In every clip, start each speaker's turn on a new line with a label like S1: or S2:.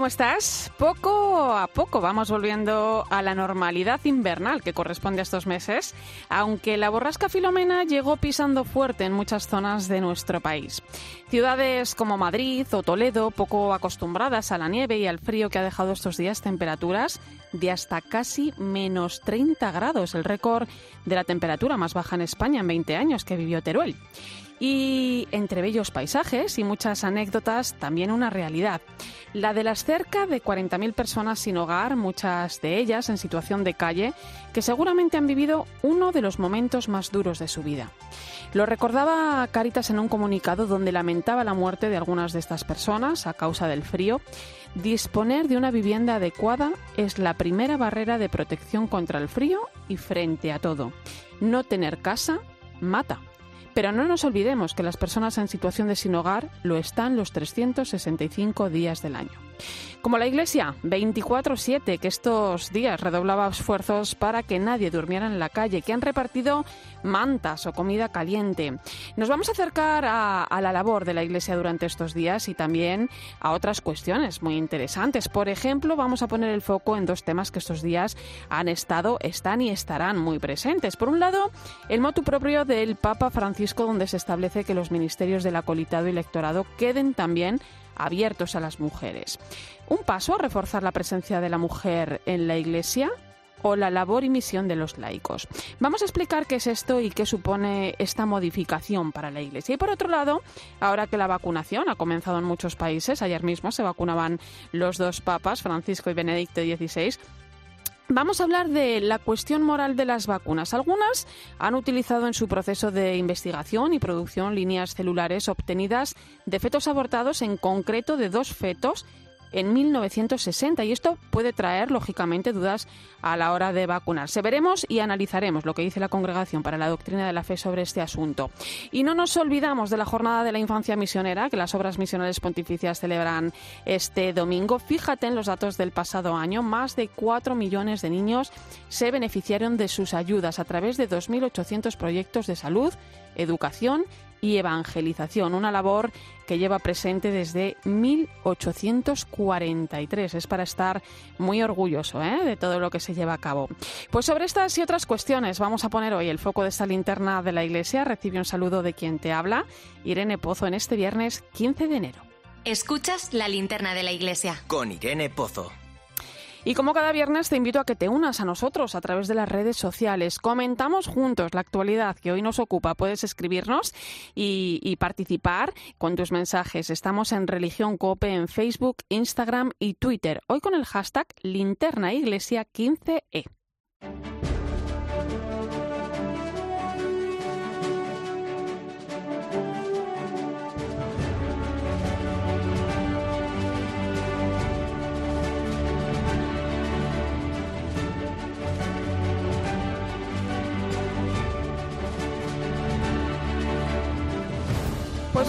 S1: ¿Cómo estás? Poco a poco vamos volviendo a la normalidad invernal que corresponde a estos meses, aunque la borrasca Filomena llegó pisando fuerte en muchas zonas de nuestro país. Ciudades como Madrid o Toledo, poco acostumbradas a la nieve y al frío que ha dejado estos días temperaturas de hasta casi menos 30 grados, el récord de la temperatura más baja en España en 20 años que vivió Teruel. Y entre bellos paisajes y muchas anécdotas, también una realidad. La de las cerca de 40.000 personas sin hogar, muchas de ellas en situación de calle, que seguramente han vivido uno de los momentos más duros de su vida. Lo recordaba Caritas en un comunicado donde lamentaba la muerte de algunas de estas personas a causa del frío. Disponer de una vivienda adecuada es la primera barrera de protección contra el frío y frente a todo. No tener casa mata. Pero no nos olvidemos que las personas en situación de sin hogar lo están los 365 días del año. Como la Iglesia, 24-7, que estos días redoblaba esfuerzos para que nadie durmiera en la calle, que han repartido mantas o comida caliente. Nos vamos a acercar a, la labor de la Iglesia durante estos días y también a otras cuestiones muy interesantes. Por ejemplo, vamos a poner el foco en dos temas que estos días han estado, están y estarán muy presentes. Por un lado, el motu propio del Papa Francisco, donde se establece que los ministerios del acolitado y lectorado queden también abiertos a las mujeres. ¿Un paso a reforzar la presencia de la mujer en la Iglesia? o la labor y misión de los laicos. Vamos a explicar qué es esto y qué supone esta modificación para la Iglesia. Y por otro lado, ahora que la vacunación ha comenzado en muchos países, ayer mismo se vacunaban los dos papas, Francisco y Benedicto XVI, Vamos a hablar de la cuestión moral de las vacunas. Algunas han utilizado en su proceso de investigación y producción líneas celulares obtenidas de fetos abortados, en concreto de dos fetos en 1960 y esto puede traer lógicamente dudas a la hora de vacunarse. Veremos y analizaremos lo que dice la Congregación para la Doctrina de la Fe sobre este asunto. Y no nos olvidamos de la Jornada de la Infancia Misionera que las obras misionales pontificias celebran este domingo. Fíjate en los datos del pasado año, más de 4 millones de niños se beneficiaron de sus ayudas a través de 2.800 proyectos de salud, educación y evangelización, una labor que lleva presente desde 1843. Es para estar muy orgulloso ¿eh? de todo lo que se lleva a cabo. Pues sobre estas y otras cuestiones vamos a poner hoy el foco de esta linterna de la Iglesia. Recibe un saludo de quien te habla, Irene Pozo, en este viernes 15 de enero.
S2: Escuchas la linterna de la Iglesia.
S3: Con Irene Pozo.
S1: Y como cada viernes te invito a que te unas a nosotros a través de las redes sociales. Comentamos juntos la actualidad que hoy nos ocupa. Puedes escribirnos y, participar con tus mensajes. Estamos en Religión Cope en Facebook, Instagram y Twitter. Hoy con el hashtag linternaiglesia15e.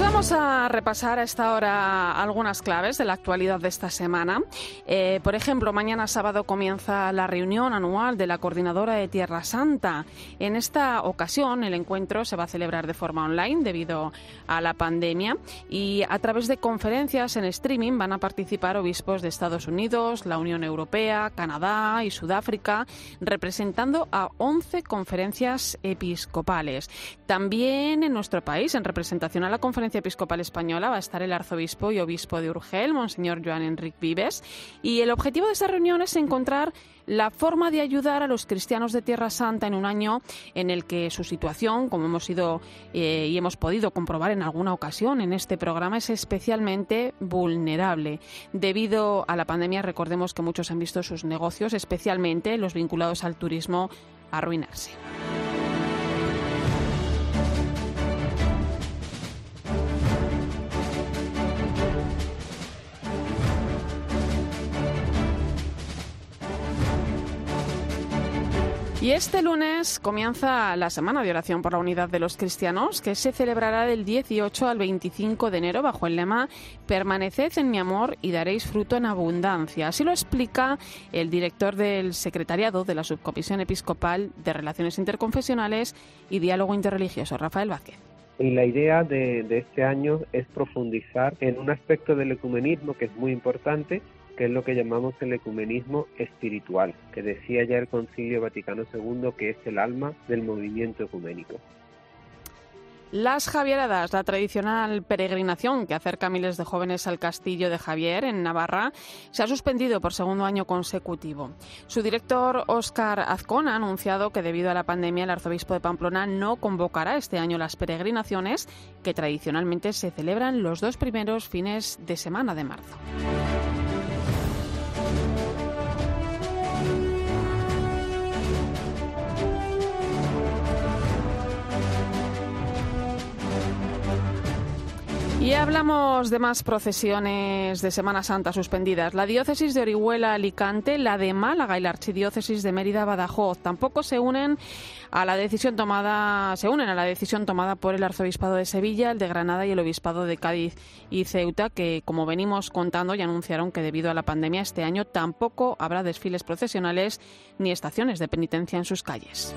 S1: Vamos a repasar a esta hora algunas claves de la actualidad de esta semana. Eh, por ejemplo, mañana sábado comienza la reunión anual de la Coordinadora de Tierra Santa. En esta ocasión, el encuentro se va a celebrar de forma online debido a la pandemia y a través de conferencias en streaming van a participar obispos de Estados Unidos, la Unión Europea, Canadá y Sudáfrica, representando a 11 conferencias episcopales. También en nuestro país, en representación a la Conferencia Episcopal Española va a estar el arzobispo y obispo de Urgel, Monseñor Joan Enric Vives, y el objetivo de esta reunión es encontrar la forma de ayudar a los cristianos de Tierra Santa en un año en el que su situación, como hemos ido eh, y hemos podido comprobar en alguna ocasión en este programa, es especialmente vulnerable. Debido a la pandemia, recordemos que muchos han visto sus negocios, especialmente los vinculados al turismo, arruinarse. Y este lunes comienza la Semana de Oración por la Unidad de los Cristianos, que se celebrará del 18 al 25 de enero bajo el lema Permaneced en mi amor y daréis fruto en abundancia. Así lo explica el director del Secretariado de la Subcomisión Episcopal de Relaciones Interconfesionales y Diálogo Interreligioso, Rafael Vázquez.
S4: Y la idea de, de este año es profundizar en un aspecto del ecumenismo que es muy importante es lo que llamamos el ecumenismo espiritual, que decía ya el Concilio Vaticano II que es el alma del movimiento ecuménico.
S1: Las Javieradas, la tradicional peregrinación que acerca a miles de jóvenes al castillo de Javier en Navarra, se ha suspendido por segundo año consecutivo. Su director, Óscar Azcón, ha anunciado que debido a la pandemia el arzobispo de Pamplona no convocará este año las peregrinaciones que tradicionalmente se celebran los dos primeros fines de semana de marzo. Y hablamos de más procesiones de Semana Santa suspendidas. La diócesis de Orihuela Alicante, la de Málaga y la archidiócesis de Mérida Badajoz tampoco se unen a la decisión tomada, se unen a la decisión tomada por el arzobispado de Sevilla, el de Granada y el obispado de Cádiz y Ceuta, que como venimos contando ya anunciaron que debido a la pandemia este año tampoco habrá desfiles procesionales ni estaciones de penitencia en sus calles.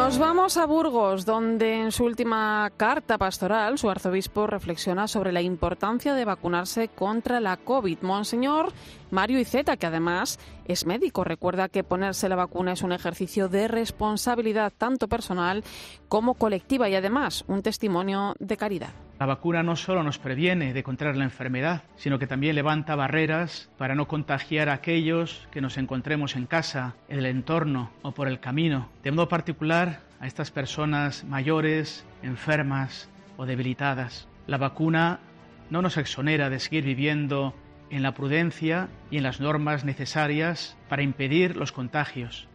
S1: Nos vamos a Burgos, donde en su última carta pastoral su arzobispo reflexiona sobre la importancia de vacunarse contra la COVID. Monseñor Mario Iceta, que además es médico, recuerda que ponerse la vacuna es un ejercicio de responsabilidad tanto personal como colectiva y además un testimonio de caridad.
S5: La vacuna no solo nos previene de contraer la enfermedad, sino que también levanta barreras para no contagiar a aquellos que nos encontremos en casa, en el entorno o por el camino. De modo particular a estas personas mayores, enfermas o debilitadas. La vacuna no nos exonera de seguir viviendo en la prudencia y en las normas necesarias para impedir los contagios.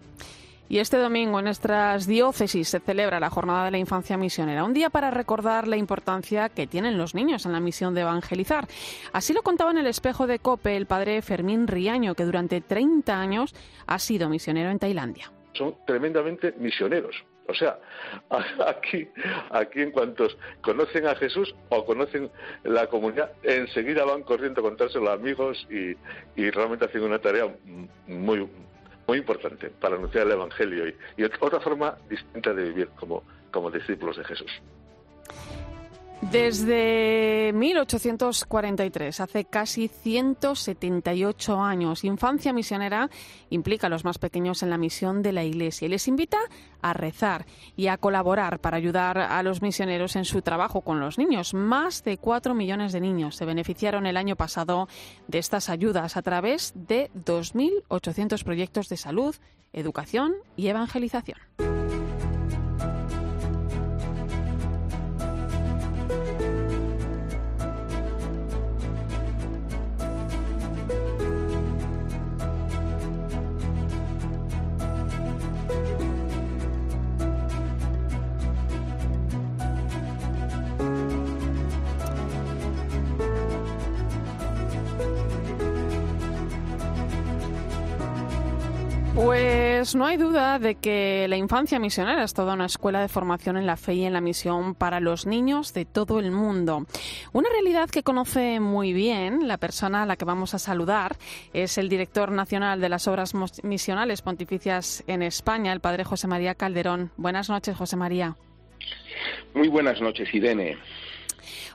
S1: Y este domingo en nuestras diócesis se celebra la Jornada de la Infancia Misionera, un día para recordar la importancia que tienen los niños en la misión de evangelizar. Así lo contaba en el espejo de Cope el padre Fermín Riaño, que durante 30 años ha sido misionero en Tailandia.
S6: Son tremendamente misioneros. O sea, aquí, aquí en cuanto conocen a Jesús o conocen la comunidad, enseguida van corriendo a contárselo a amigos y, y realmente hacen una tarea muy, muy importante para anunciar el Evangelio y, y otra forma distinta de vivir como, como discípulos de Jesús.
S1: Desde 1843, hace casi 178 años, Infancia Misionera implica a los más pequeños en la misión de la Iglesia y les invita a rezar y a colaborar para ayudar a los misioneros en su trabajo con los niños. Más de 4 millones de niños se beneficiaron el año pasado de estas ayudas a través de 2.800 proyectos de salud, educación y evangelización. Pues no hay duda de que la infancia misionera es toda una escuela de formación en la fe y en la misión para los niños de todo el mundo. Una realidad que conoce muy bien la persona a la que vamos a saludar es el director nacional de las obras misionales pontificias en España, el padre José María Calderón. Buenas noches, José María.
S7: Muy buenas noches, Irene.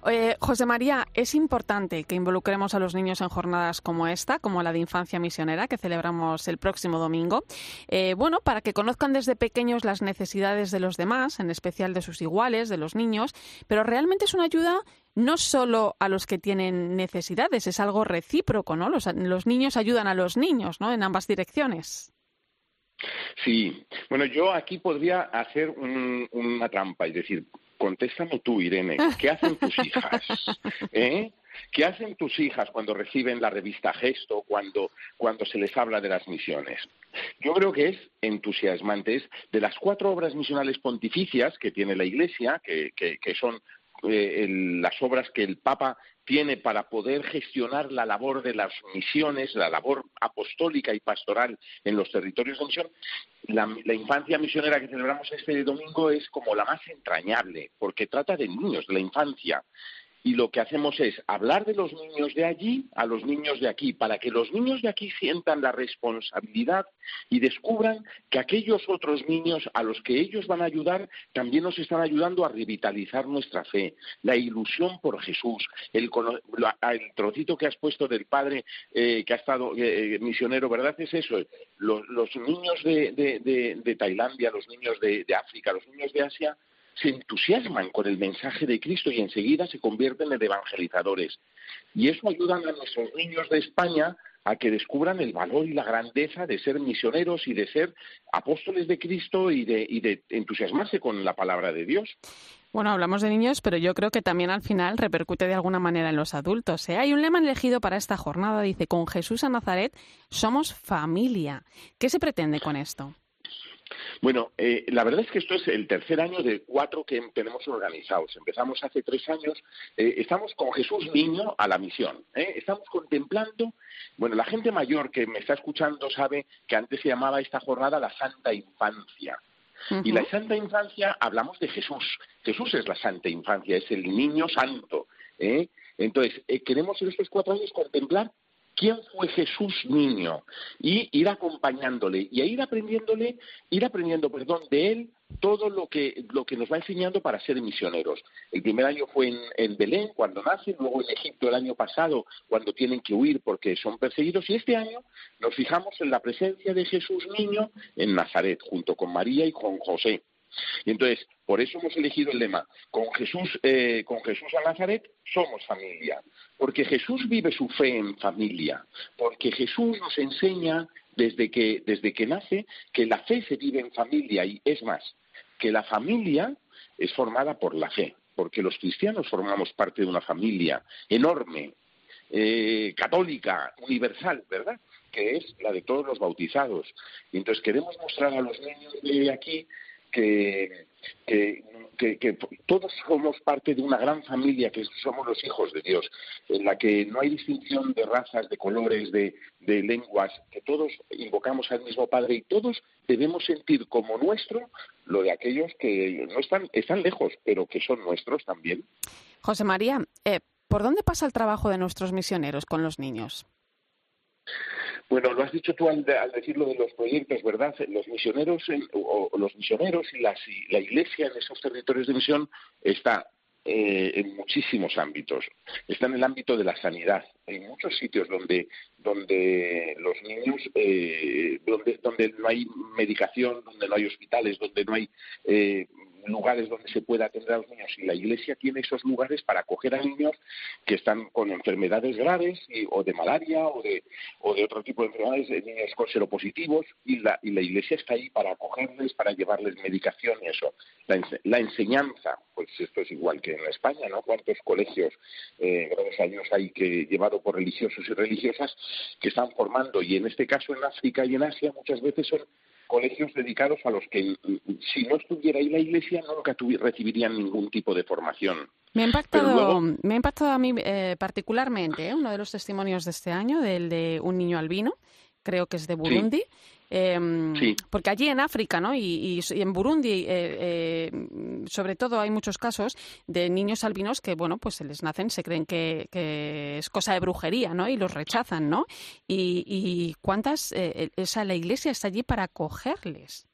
S1: Eh, José María, es importante que involucremos a los niños en jornadas como esta, como la de Infancia Misionera, que celebramos el próximo domingo. Eh, bueno, para que conozcan desde pequeños las necesidades de los demás, en especial de sus iguales, de los niños, pero realmente es una ayuda no solo a los que tienen necesidades, es algo recíproco, ¿no? Los, los niños ayudan a los niños, ¿no? En ambas direcciones.
S7: Sí, bueno, yo aquí podría hacer un, una trampa, es decir, contéstame tú, Irene, ¿qué hacen tus hijas? ¿Eh? ¿Qué hacen tus hijas cuando reciben la revista Gesto, cuando, cuando se les habla de las misiones? Yo creo que es entusiasmante. Es de las cuatro obras misionales pontificias que tiene la Iglesia, que, que, son eh, las obras que el Papa tiene para poder gestionar la labor de las misiones, la labor apostólica y pastoral en los territorios de misión, la, la, infancia misionera que celebramos este domingo es como la más entrañable, porque trata de niños, de la infancia y lo que hacemos es hablar de los niños de allí a los niños de aquí, para que los niños de aquí sientan la responsabilidad y descubran que aquellos otros niños a los que ellos van a ayudar también nos están ayudando a revitalizar nuestra fe, la ilusión por Jesús, el, trocito que has puesto del padre eh, que ha estado eh, misionero, ¿verdad? Es eso, los, niños de, Tailandia, los niños de África, los niños de Asia, se entusiasman con el mensaje de Cristo y enseguida se convierten en evangelizadores. Y eso ayuda a nuestros niños de España a que descubran el valor y la grandeza de ser misioneros y de ser apóstoles de Cristo y de, entusiasmarse con la palabra de Dios.
S1: Bueno, hablamos de niños, pero yo creo que también al final repercute de alguna manera en los adultos. ¿eh? Hay un lema elegido para esta jornada, dice, con Jesús a Nazaret somos familia. ¿Qué se pretende con esto?
S7: Bueno, eh, la verdad es que esto es el tercer año de cuatro que tenemos organizados. Empezamos hace tres años. Eh, estamos con Jesús Niño a la misión. ¿eh? Estamos contemplando. Bueno, la gente mayor que me está escuchando sabe que antes se llamaba esta jornada la Santa Infancia. Y la Santa Infancia hablamos de Jesús. Jesús es la Santa Infancia, es el niño santo. Entonces, queremos en estos cuatro años contemplar quién fue Jesús niño y ir acompañándole y a ir aprendiéndole, ir aprendiendo, perdón, de él todo lo que, lo que nos va enseñando para ser misioneros. El primer año fue en, en, Belén, cuando nace, luego en Egipto el año pasado, cuando tienen que huir porque son perseguidos, y este año nos fijamos en la presencia de Jesús niño en Nazaret, junto con María y con José. Y entonces, por eso hemos elegido el lema, con Jesús, eh, con Jesús a Nazaret somos familia, porque Jesús vive su fe en familia, porque Jesús nos enseña desde que, desde que nace que la fe se vive en familia y es más, que la familia es formada por la fe, porque los cristianos formamos parte de una familia enorme, eh, católica, universal, ¿verdad? Que es la de todos los bautizados. Y entonces queremos mostrar a los niños de aquí que, que, todos somos parte de una gran familia, que somos los hijos de Dios, en la que no hay distinción de razas, de colores, de, de lenguas, que todos invocamos al mismo Padre y todos debemos sentir como nuestro lo de aquellos que no están, están lejos, pero que son nuestros también.
S1: José María, eh, ¿por dónde pasa el trabajo de nuestros misioneros con los niños?
S7: Bueno, lo has dicho tú al, decir lo de los proyectos, ¿verdad? Los misioneros, o, los misioneros y, la Iglesia en esos territorios de misión está eh, en muchísimos ámbitos. Está en el ámbito de la sanidad. Hay muchos sitios donde, donde los niños, eh, donde, donde no hay medicación, donde no hay hospitales, donde no hay eh, lugares donde se pueda atender a los niños y la Iglesia tiene esos lugares para acoger a niños que están con enfermedades graves o de malaria o de, o de otro tipo de enfermedades, de niños con seropositivos y la, y la Iglesia está ahí para acogerles, para llevarles medicación y eso. La, enseñanza, pues esto es igual que en España, ¿no? ¿Cuántos colegios, eh, gracias años hay que llevado por religiosos y religiosas que están formando y en este caso en África y en Asia muchas veces son colegios dedicados a los que si no estuviera ahí la Iglesia nunca recibirían ningún tipo de formación.
S1: Me ha impactado, me ha impactado a mí eh, particularmente ¿eh? uno de los testimonios de este año, del de un niño albino, creo que es de Burundi, Em, porque allí en África ¿no? y, en Burundi, eh, eh, sobre todo, hay muchos casos de niños albinos que, bueno, pues se les nacen, se creen que, es cosa de brujería ¿no? y los rechazan. ¿no? Y, cuántas, eh, esa, la iglesia está allí para acogerles.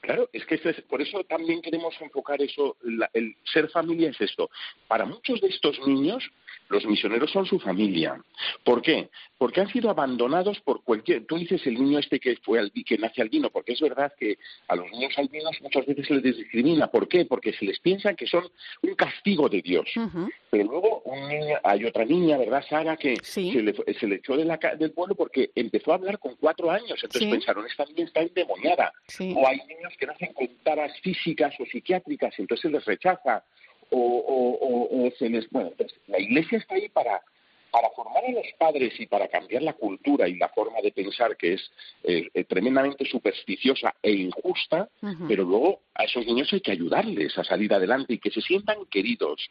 S7: Claro, es que por eso también queremos enfocar eso, el ser familia es esto. Para muchos de estos niños, los misioneros son su familia. ¿Por qué? Porque han sido abandonados por cualquier. Tú dices el niño este que fue que nace albino, porque es verdad que a los niños albinos muchas veces se les discrimina. ¿Por qué? Porque se les piensa que son un castigo de Dios. Pero luego un niño, hay otra niña, ¿verdad, Sara, que se, le, se, le, echó del pueblo porque empezó a hablar con cuatro años. Entonces pensaron, esta niña está endemoniada. O hay niños que nacen con taras físicas o psiquiátricas, entonces se les rechaza o, o, o, se les... Bueno, entonces, la Iglesia está ahí para para formar a los padres y para cambiar la cultura y la forma de pensar que es eh, eh, tremendamente supersticiosa e injusta, pero luego a esos niños hay que ayudarles a salir adelante y que se sientan queridos,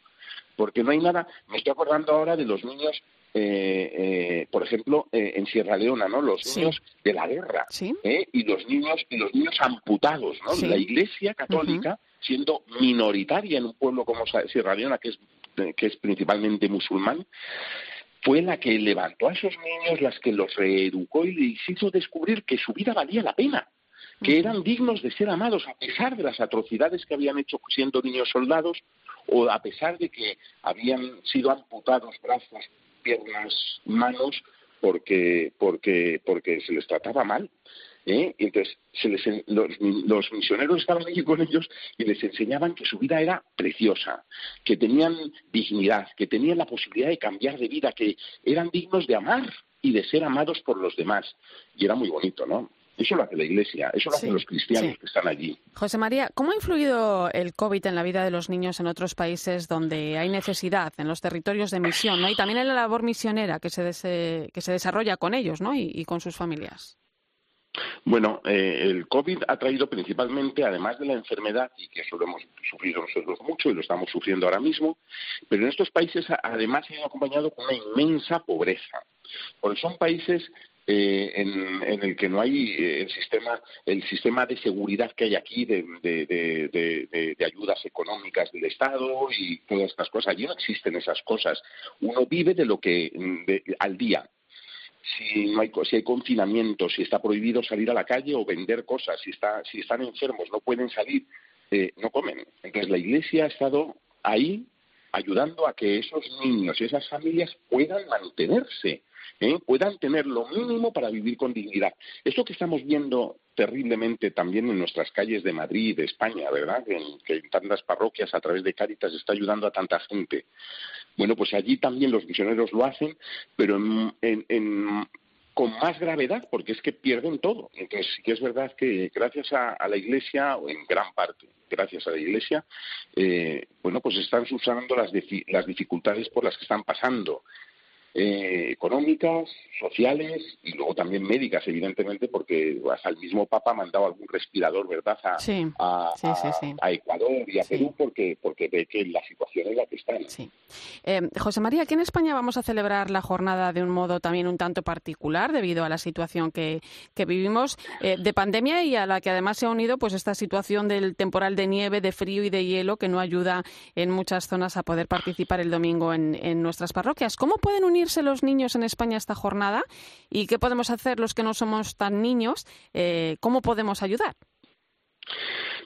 S7: porque no hay nada. Me estoy acordando ahora de los niños eh, por ejemplo, en Sierra Leona, ¿no? Los niños de la guerra y los niños y los niños amputados, ¿no? La Iglesia Católica, siendo minoritaria en un pueblo como Sierra Leona, que es que es principalmente musulmán, fue la que levantó a esos niños, las que los reeducó y les hizo descubrir que su vida valía la pena, que eran dignos de ser amados a pesar de las atrocidades que habían hecho siendo niños soldados o a pesar de que habían sido amputados brazos, piernas, manos porque porque porque se les trataba mal. ¿Eh? Y entonces se les, los, misioneros estaban allí con ellos y les enseñaban que su vida era preciosa, que tenían dignidad, que tenían la posibilidad de cambiar de vida, que eran dignos de amar y de ser amados por los demás. Y era muy bonito, ¿no? Eso lo hace la Iglesia, eso lo hacen los cristianos que están allí.
S1: José María, ¿cómo ha influido el COVID en la vida de los niños en otros países donde hay necesidad, en los territorios de misión, ¿no? y también en la labor misionera que se, que se desarrolla con ellos ¿no? y con sus familias?
S7: Bueno, eh, el COVID ha traído principalmente, además de la enfermedad, y que eso lo hemos sufrido nosotros mucho y lo estamos sufriendo ahora mismo, pero en estos países además ha acompañado con una inmensa pobreza. Porque son países eh, en, en, el que no hay eh, el sistema el sistema de seguridad que hay aquí de, de, de, de, ayudas económicas del Estado y todas estas cosas. Allí no existen esas cosas. Uno vive de lo que al día si no hay si hay confinamiento, si está prohibido salir a la calle o vender cosas, si está si están enfermos, no pueden salir, eh, no comen. Entonces la Iglesia ha estado ahí ayudando a que esos niños y esas familias puedan mantenerse, ¿eh? puedan tener lo mínimo para vivir con dignidad. Esto que estamos viendo terriblemente también en nuestras calles de Madrid, de España, ¿verdad? En, que en tantas parroquias a través de Cáritas está ayudando a tanta gente. Bueno, pues allí también los misioneros lo hacen, pero con más gravedad, porque es que pierden todo. Entonces, sí que es verdad que gracias a, la Iglesia, o en gran parte gracias a la Iglesia, eh, bueno, pues están subsanando las dificultades por las que están pasando eh, económicas, sociales y luego también médicas, evidentemente, porque hasta el mismo Papa ha mandado algún respirador, ¿verdad?, a, a, Ecuador y a Perú porque, porque ve que la situación es la que está.
S1: Eh, José María, aquí en España vamos a celebrar la jornada de un modo también un tanto particular debido a la situación que, que vivimos eh, de pandemia y a la que además se ha unido pues esta situación del temporal de nieve, de frío y de hielo que no ayuda en muchas zonas a poder participar el domingo en, en nuestras parroquias. ¿Cómo pueden unir los niños en España esta jornada y qué podemos hacer los que no somos tan niños, eh, cómo podemos ayudar.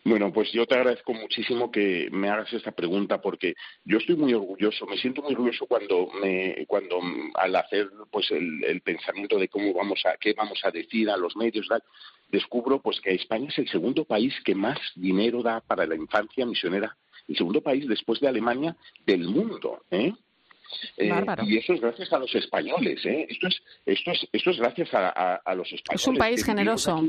S7: Bueno, pues yo te agradezco muchísimo que me hagas esta pregunta porque yo estoy muy orgulloso, me siento muy orgulloso cuando me, cuando al hacer pues el, pensamiento de cómo vamos a qué vamos a decir a los medios, descubro pues que España es el segundo país que más dinero da para la infancia misionera, el segundo país después de Alemania del mundo, ¿eh? Eh, y eso es gracias a los españoles. ¿eh? Esto, es, esto, es, esto es gracias a, los españoles.
S1: Es un país generoso.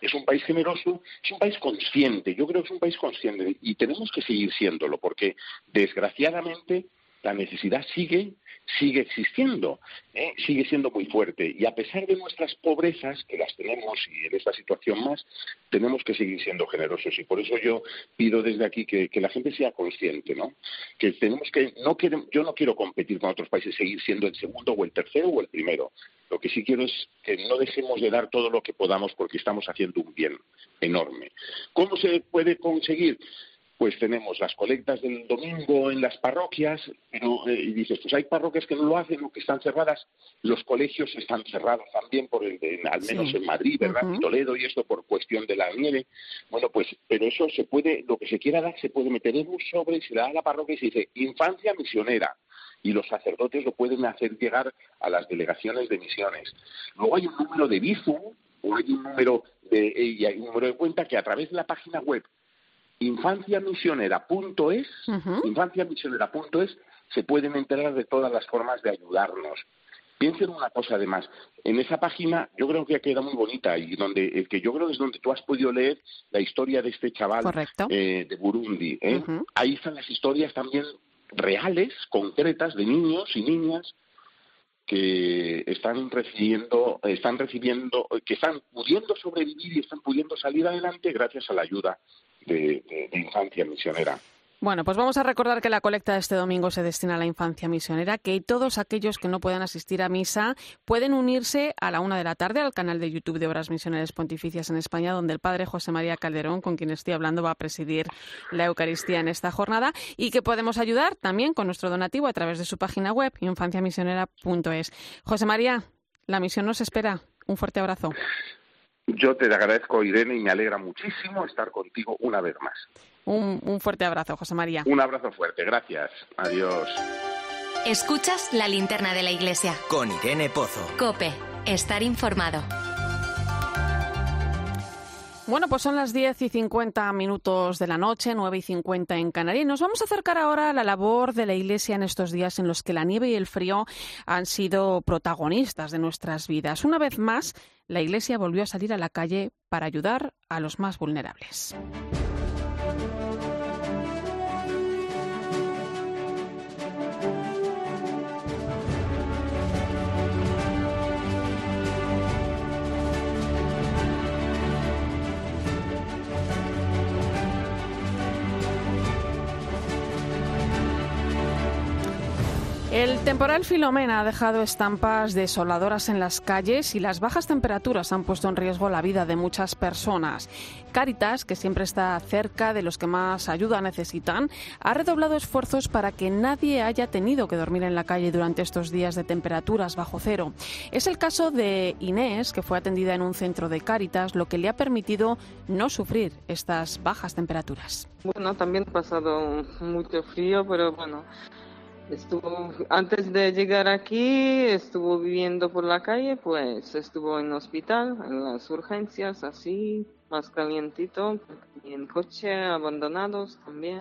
S7: Es un país generoso, es un país consciente. Yo creo que es un país consciente y tenemos que seguir siéndolo porque, desgraciadamente, la necesidad sigue sigue existiendo, ¿eh? sigue siendo muy fuerte. Y a pesar de nuestras pobrezas, que las tenemos y en esta situación más, tenemos que seguir siendo generosos. Y por eso yo pido desde aquí que, la gente sea consciente, ¿no? Que tenemos que, no yo no quiero competir con otros países, seguir siendo el segundo o el tercero o el primero. Lo que sí quiero es que no dejemos de dar todo lo que podamos porque estamos haciendo un bien enorme. ¿Cómo se puede conseguir? Pues tenemos las colectas del domingo en las parroquias, pero eh, y dices, pues hay parroquias que no lo hacen o que están cerradas, los colegios están cerrados también, por el, al menos en Madrid, ¿verdad? En Toledo y esto por cuestión de la nieve. Bueno, pues, pero eso se puede, lo que se quiera dar, se puede meter en un sobre, se le da a la parroquia y se dice, infancia misionera y los sacerdotes lo pueden hacer llegar a las delegaciones de misiones. Luego hay un número de Bizum o hay un número de, y hay un número de cuenta que a través de la página web infanciamisionera.es, infanciamisionera.es, se pueden enterar de todas las formas de ayudarnos. Piensen una cosa además, en esa página yo creo que queda muy bonita y donde que yo creo que es donde tú has podido leer la historia de este chaval eh, de Burundi. ¿eh? Ahí están las historias también reales, concretas, de niños y niñas que están recibiendo, están recibiendo, que están pudiendo sobrevivir y están pudiendo salir adelante gracias a la ayuda de infancia misionera.
S1: Bueno, pues vamos a recordar que la colecta de este domingo se destina a la infancia misionera, que todos aquellos que no puedan asistir a misa pueden unirse a la una de la tarde al canal de YouTube de Obras Misioneras Pontificias en España, donde el padre José María Calderón, con quien estoy hablando, va a presidir la Eucaristía en esta jornada y que podemos ayudar también con nuestro donativo a través de su página web, infanciamisionera.es. José María, la misión nos espera. Un fuerte abrazo.
S7: Yo te agradezco, Irene, y me alegra muchísimo estar contigo una vez más.
S1: Un, fuerte abrazo, José María.
S7: Un abrazo fuerte, gracias. Adiós.
S2: Escuchas la linterna de la iglesia.
S3: Con Irene Pozo.
S2: Cope, estar informado.
S1: Bueno, pues son las 10 y 50 minutos de la noche, 9 y 50 en Canarias. Nos vamos a acercar ahora a la labor de la Iglesia en estos días en los que la nieve y el frío han sido protagonistas de nuestras vidas. Una vez más, la Iglesia volvió a salir a la calle para ayudar a los más vulnerables. El temporal Filomena ha dejado estampas desoladoras en las calles y las bajas temperaturas han puesto en riesgo la vida de muchas personas. Cáritas, que siempre está cerca de los que más ayuda necesitan, ha redoblado esfuerzos para que nadie haya tenido que dormir en la calle durante estos días de temperaturas bajo cero. Es el caso de Inés, que fue atendida en un centro de Cáritas, lo que le ha permitido no sufrir estas bajas temperaturas.
S8: Bueno, también ha pasado mucho frío, pero bueno, Estuvo, antes de llegar aquí, estuvo viviendo por la calle, pues estuvo en hospital, en las urgencias, así, más calientito, y en coche, abandonados también.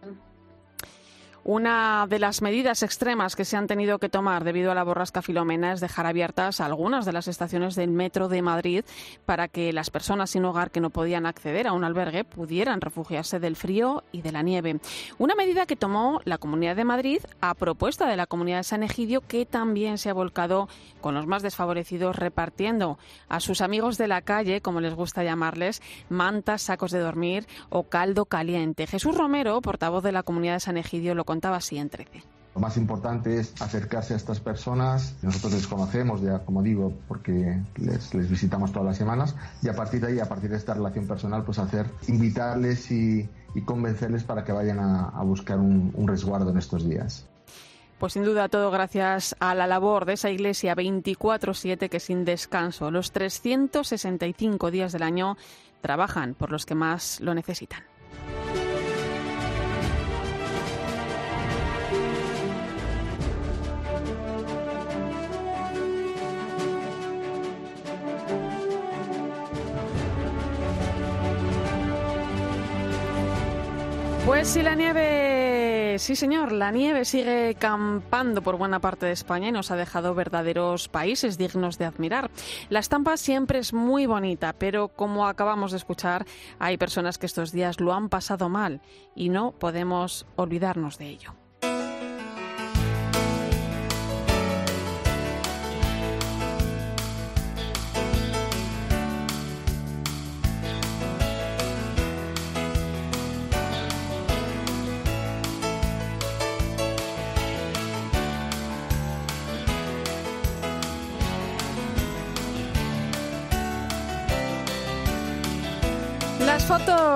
S1: Una de las medidas extremas que se han tenido que tomar debido a la borrasca Filomena es dejar abiertas algunas de las estaciones del metro de Madrid para que las personas sin hogar que no podían acceder a un albergue pudieran refugiarse del frío y de la nieve. Una medida que tomó la Comunidad de Madrid a propuesta de la Comunidad de San Egidio, que también se ha volcado con los más desfavorecidos repartiendo a sus amigos de la calle, como les gusta llamarles, mantas, sacos de dormir o caldo caliente. Jesús Romero, portavoz de la Comunidad de San Egidio, lo contaba así en 13.
S9: Lo más importante es acercarse a estas personas. Nosotros les conocemos, ya como digo, porque les, visitamos todas las semanas. Y a partir de ahí, a partir de esta relación personal, pues hacer, invitarles y, convencerles para que vayan a, buscar un, un resguardo en estos días.
S1: Pues sin duda todo gracias a la labor de esa iglesia 24/7 que sin descanso, los 365 días del año, trabajan por los que más lo necesitan. Pues si la nieve, sí señor, la nieve sigue campando por buena parte de España y nos ha dejado verdaderos países dignos de admirar. La estampa siempre es muy bonita, pero como acabamos de escuchar, hay personas que estos días lo han pasado mal y no podemos olvidarnos de ello.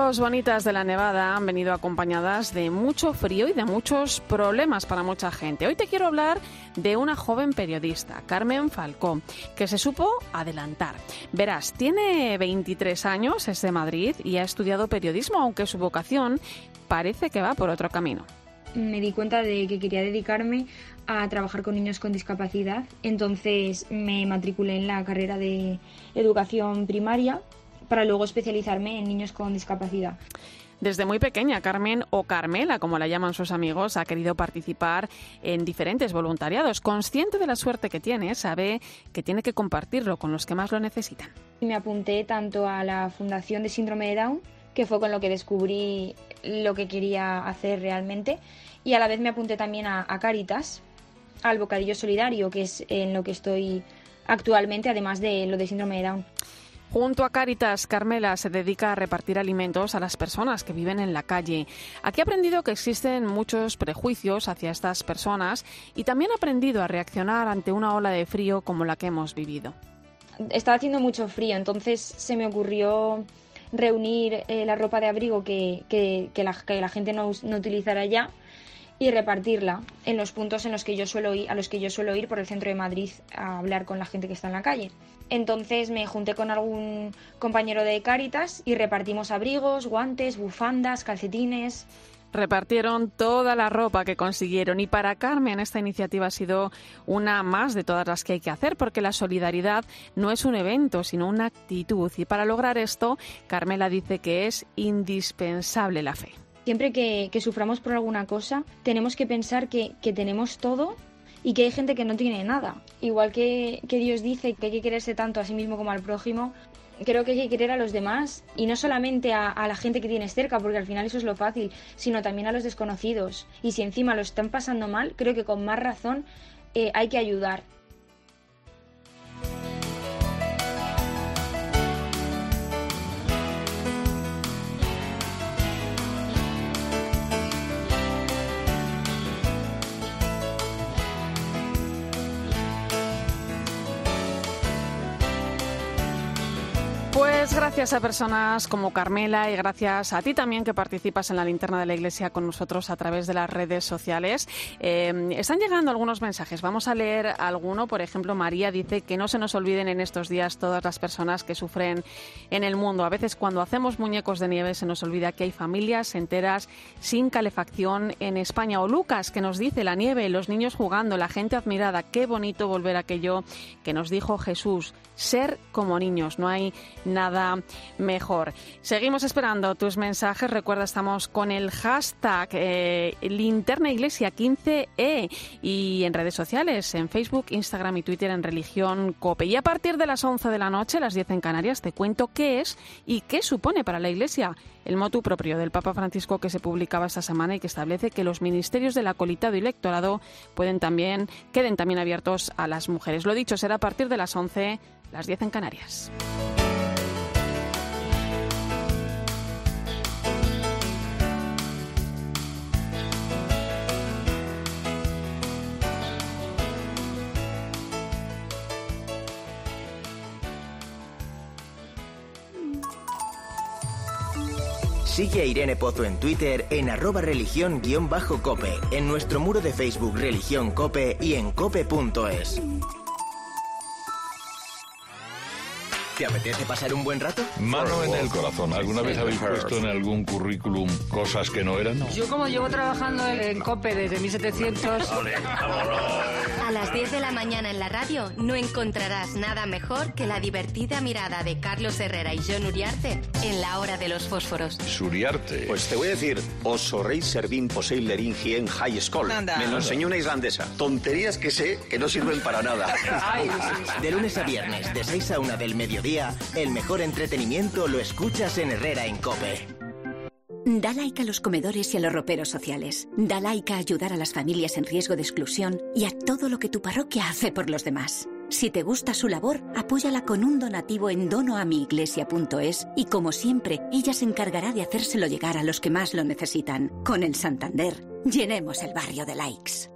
S1: Fotos bonitas de la nevada han venido acompañadas de mucho frío y de muchos problemas para mucha gente. Hoy te quiero hablar de una joven periodista, Carmen Falcó, que se supo adelantar. Verás, tiene 23 años, es de Madrid y ha estudiado periodismo, aunque su vocación parece que va por otro camino.
S10: Me di cuenta de que quería dedicarme a trabajar con niños con discapacidad, entonces me matriculé en la carrera de educación primaria para luego especializarme en niños con discapacidad.
S1: Desde muy pequeña, Carmen o Carmela, como la llaman sus amigos, ha querido participar en diferentes voluntariados. Consciente de la suerte que tiene, sabe que tiene que compartirlo con los que más lo necesitan.
S10: Me apunté tanto a la Fundación de Síndrome de Down, que fue con lo que descubrí lo que quería hacer realmente, y a la vez me apunté también a, a Caritas, al Bocadillo Solidario, que es en lo que estoy actualmente, además de lo de Síndrome de Down.
S1: Junto a Caritas, Carmela se dedica a repartir alimentos a las personas que viven en la calle. Aquí ha aprendido que existen muchos prejuicios hacia estas personas y también ha aprendido a reaccionar ante una ola de frío como la que hemos vivido.
S10: Estaba haciendo mucho frío, entonces se me ocurrió reunir eh, la ropa de abrigo que, que, la, que la, gente no, no utilizara ya y repartirla en los puntos en los que yo suelo ir, a los que yo suelo ir por el centro de Madrid a hablar con la gente que está en la calle. Entonces me junté con algún compañero de Cáritas y repartimos abrigos, guantes, bufandas, calcetines.
S1: Repartieron toda la ropa que consiguieron y para Carmen esta iniciativa ha sido una más de todas las que hay que hacer porque la solidaridad no es un evento sino una actitud y para lograr esto Carmela dice que es indispensable la fe.
S10: Siempre que, suframos por alguna cosa tenemos que pensar que, tenemos todo y que hay gente que no tiene nada. Igual que, Dios dice que hay que quererse tanto a sí mismo como al prójimo, creo que hay que querer a los demás y no solamente a, a, la gente que tienes cerca, porque al final eso es lo fácil, sino también a los desconocidos. Y si encima lo están pasando mal, creo que con más razón eh, hay que ayudar.
S1: Pues gracias a personas como Carmela y gracias a ti también que participas en la linterna de la iglesia con nosotros a través de las redes sociales. Eh, están llegando algunos mensajes. Vamos a leer alguno. Por ejemplo, María dice que no se nos olviden en estos días todas las personas que sufren en el mundo. A veces cuando hacemos muñecos de nieve se nos olvida que hay familias enteras sin calefacción en España. O Lucas que nos dice la nieve, los niños jugando, la gente admirada. Qué bonito volver a aquello que nos dijo Jesús. Ser como niños. No hay nada mejor. Seguimos esperando tus mensajes. Recuerda, estamos con el hashtag eh, Linterna Iglesia 15E y en redes sociales, en Facebook, Instagram y Twitter en Religión Cope. Y a partir de las 11 de la noche, las 10 en Canarias, te cuento qué es y qué supone para la Iglesia el motu propio del Papa Francisco que se publicaba esta semana y que establece que los ministerios del acolitado y lectorado pueden también, queden también abiertos a las mujeres. Lo dicho, será a partir de las 11, las 10 en Canarias.
S3: Sigue a Irene Pozo en Twitter en arroba religión-cope, en nuestro muro de Facebook Religión Cope y en cope.es. ¿Te apetece pasar un buen rato?
S11: Mano en el corazón. ¿Alguna vez habéis puesto en algún currículum cosas que no eran?
S12: Yo como llevo trabajando en COPE desde 1700...
S2: A las 10 de la mañana en la radio no encontrarás nada mejor que la divertida mirada de Carlos Herrera y John Uriarte en la hora de los fósforos.
S11: Suriarte.
S13: Pues te voy a decir, oso rey servin poseilerin hien high school.
S3: Anda.
S13: Me lo enseñó una islandesa. Tonterías que sé que no sirven para nada.
S3: Ay, de lunes a viernes, de 6 a 1 del mediodía, el mejor entretenimiento lo escuchas en Herrera en Cope.
S14: Da like a los comedores y a los roperos sociales. Da like a ayudar a las familias en riesgo de exclusión y a todo lo que tu parroquia hace por los demás. Si te gusta su labor, apóyala con un donativo en donoamiiglesia.es y como siempre, ella se encargará de hacérselo llegar a los que más lo necesitan. Con el Santander, llenemos el barrio de likes.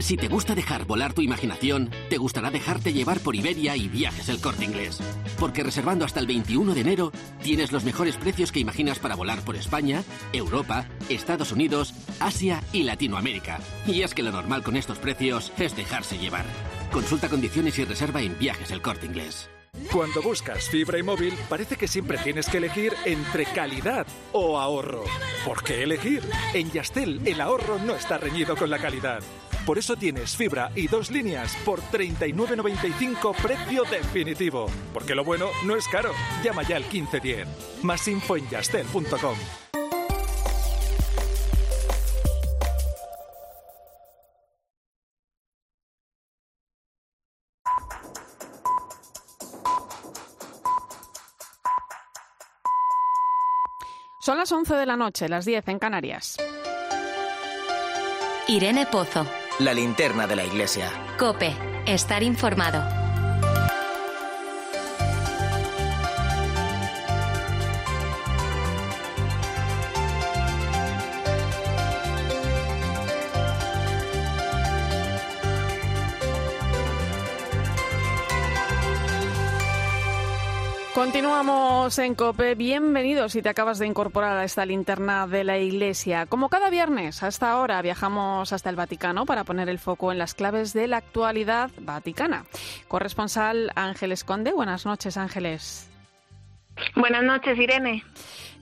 S15: Si te gusta dejar volar tu imaginación, te gustará dejarte llevar por Iberia y Viajes el Corte Inglés. Porque reservando hasta el 21 de enero, tienes los mejores precios que imaginas para volar por España, Europa, Estados Unidos, Asia y Latinoamérica. Y es que lo normal con estos precios es dejarse llevar. Consulta condiciones y reserva en Viajes el Corte Inglés.
S16: Cuando buscas fibra y móvil, parece que siempre tienes que elegir entre calidad o ahorro. ¿Por qué elegir? En Yastel, el ahorro no está reñido con la calidad. Por eso tienes fibra y dos líneas por 39.95 precio definitivo. Porque lo bueno no es caro. Llama ya al 1510. Más info en yastel.com.
S1: Son las 11 de la noche, las 10 en Canarias.
S2: Irene Pozo.
S3: La linterna de la iglesia.
S2: Cope. Estar informado.
S1: Continuamos en COPE. Bienvenidos si te acabas de incorporar a esta linterna de la Iglesia. Como cada viernes, a esta hora viajamos hasta el Vaticano para poner el foco en las claves de la actualidad vaticana. Corresponsal Ángeles Conde. Buenas noches, Ángeles.
S17: Buenas noches, Irene.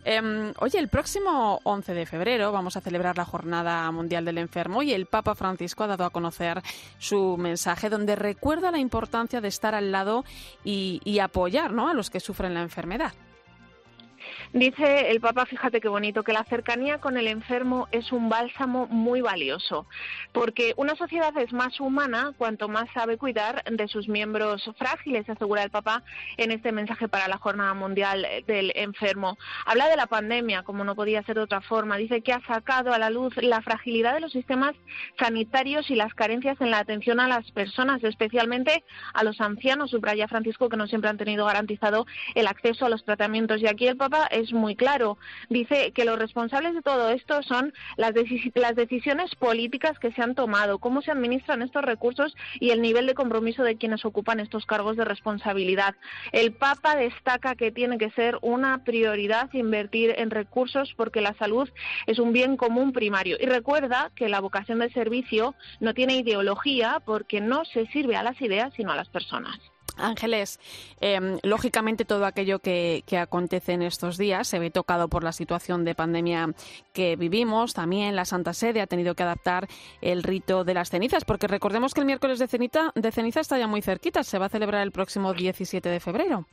S1: Eh, oye, el próximo 11 de febrero vamos a celebrar la Jornada Mundial del Enfermo y el Papa Francisco ha dado a conocer su mensaje donde recuerda la importancia de estar al lado y, y apoyar ¿no? a los que sufren la enfermedad.
S17: Dice el Papa, fíjate qué bonito, que la cercanía con el enfermo es un bálsamo muy valioso, porque una sociedad es más humana cuanto más sabe cuidar de sus miembros frágiles, asegura el Papa en este mensaje para la Jornada Mundial del Enfermo. Habla de la pandemia, como no podía ser de otra forma. Dice que ha sacado a la luz la fragilidad de los sistemas sanitarios y las carencias en la atención a las personas, especialmente a los ancianos, subraya Francisco, que no siempre han tenido garantizado el acceso a los tratamientos. Y aquí el Papa es muy claro. Dice que los responsables de todo esto son las, decisiones políticas que se han tomado, cómo se administran estos recursos y el nivel de compromiso de quienes ocupan estos cargos de responsabilidad. El Papa destaca que tiene que ser una prioridad invertir en recursos porque la salud es un bien común primario. Y recuerda que la vocación de servicio no tiene ideología porque no se sirve a las ideas sino a las personas.
S1: Ángeles, eh, lógicamente todo aquello que, que, acontece en estos días se ve tocado por la situación de pandemia que vivimos. También la Santa Sede ha tenido que adaptar el rito de las cenizas, porque recordemos que el miércoles de, cenita, de ceniza está ya muy cerquita, se va a celebrar el próximo 17 de febrero.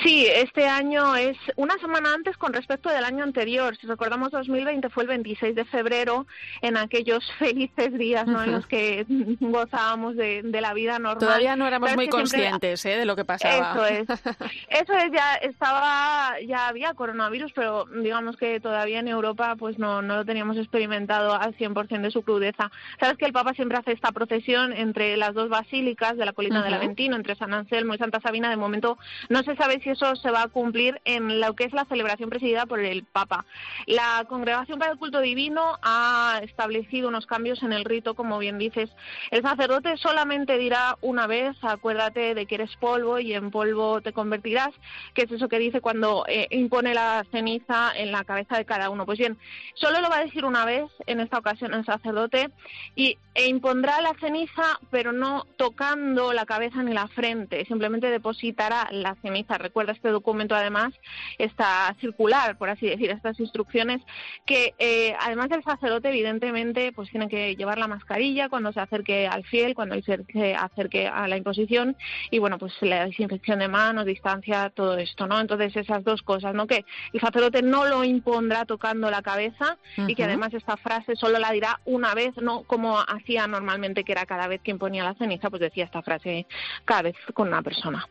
S17: Sí, este año es una semana antes con respecto del año anterior. Si recordamos 2020 fue el 26 de febrero, en aquellos felices días ¿no? en los que gozábamos de, de, la vida normal.
S1: Todavía no éramos muy conscientes siempre... ¿eh? de lo que pasaba.
S17: Eso es. Eso es, ya estaba, ya había coronavirus, pero digamos que todavía en Europa pues no, no lo teníamos experimentado al 100% de su crudeza. Sabes que el Papa siempre hace esta procesión entre las dos basílicas de la colina uh -huh. del Aventino, entre San Anselmo y Santa Sabina. De momento no se sabe si eso se va a cumplir en lo que es la celebración presidida por el Papa. La Congregación para el Culto Divino ha establecido unos cambios en el rito, como bien dices. El sacerdote solamente dirá una vez, acuérdate de que eres polvo y en polvo te convertirás, que es eso que dice cuando eh, impone la ceniza en la cabeza de cada uno. Pues bien, solo lo va a decir una vez, en esta ocasión el sacerdote, y, e impondrá la ceniza, pero no tocando la cabeza ni la frente, simplemente depositará la ceniza. Recuerda este documento además está circular, por así decir, estas instrucciones que eh, además del sacerdote evidentemente pues tiene que llevar la mascarilla cuando se acerque al fiel, cuando se acerque a la imposición y bueno pues la desinfección de manos, distancia, todo esto, ¿no? Entonces esas dos cosas, ¿no? Que el sacerdote no lo impondrá tocando la cabeza uh -huh. y que además esta frase solo la dirá una vez, no como hacía normalmente que era cada vez que imponía la ceniza, pues decía esta frase cada vez con una persona.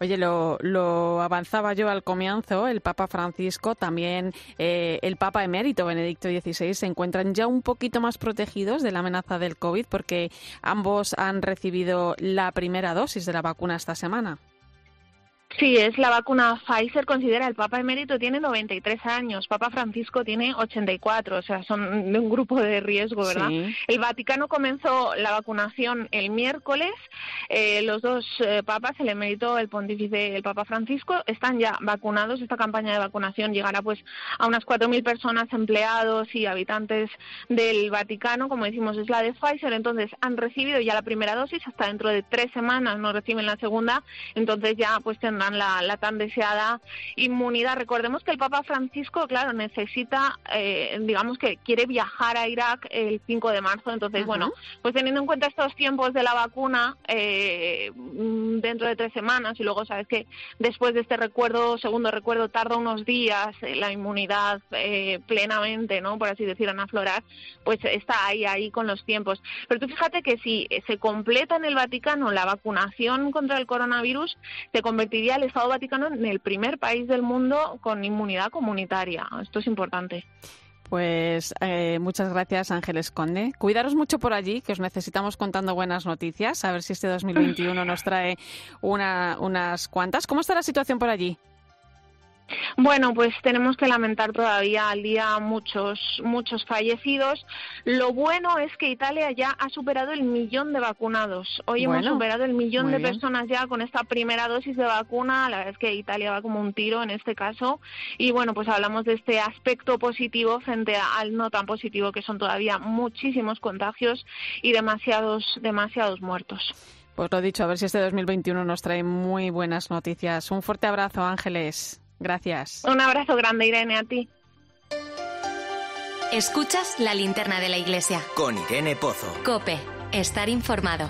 S1: Oye, lo, lo, avanzaba yo al comienzo, el Papa Francisco, también eh, el Papa emérito Benedicto XVI se encuentran ya un poquito más protegidos de la amenaza del COVID porque ambos han recibido la primera dosis de la vacuna esta semana.
S17: Sí, es la vacuna Pfizer. Considera el Papa emérito tiene 93 años, Papa Francisco tiene 84, o sea, son de un grupo de riesgo, ¿verdad? El Vaticano comenzó la vacunación el miércoles. Eh, los dos eh, papas, el emérito, el pontífice y el Papa Francisco, están ya vacunados. Esta campaña de vacunación llegará pues a unas 4.000 personas, empleados y habitantes del Vaticano. Como decimos, es la de Pfizer. Entonces, han recibido ya la primera dosis. Hasta dentro de tres semanas no reciben la segunda. Entonces, ya pues tendrán la, tan deseada inmunidad. Recordemos que el Papa Francisco, claro, necesita, eh, digamos que quiere viajar a Irak el 5 de marzo. Entonces, bueno, pues teniendo en cuenta estos tiempos de la vacuna, eh, dentro de tres semanas, y luego sabes que después de este recuerdo, segundo recuerdo, tarda unos días eh, la inmunidad plenamente, ¿no? Por así decir, en aflorar, pues está ahí, ahí con los tiempos. Pero tú fíjate que si se completa en el Vaticano la vacunación contra el coronavirus, se convertiría el Estado Vaticano en el primer país del mundo con inmunidad comunitaria. Esto es importante.
S1: Pues eh, muchas gracias, Ángeles Conde. Cuidaros mucho por allí, que os necesitamos contando buenas noticias. A ver si este 2021 nos trae una, unas cuantas. ¿Cómo está la situación por allí?
S17: Bueno, pues tenemos que lamentar todavía al día muchos, muchos fallecidos. Lo bueno es que Italia ya ha superado el millón de vacunados. Hoy hemos superado el millón de personas ya con esta primera dosis de vacuna. La verdad es que Italia va como un tiro en este caso. Y bueno, pues hablamos de este aspecto positivo frente al no tan positivo, que son todavía muchísimos contagios y demasiados, demasiados muertos.
S1: Pues lo dicho, a ver si este 2021 nos trae muy buenas noticias. Un fuerte abrazo, Ángeles. Gracias.
S17: Un abrazo grande, Irene, a ti.
S2: Escuchas la linterna de la iglesia.
S3: Con Irene Pozo.
S2: Cope, estar informado.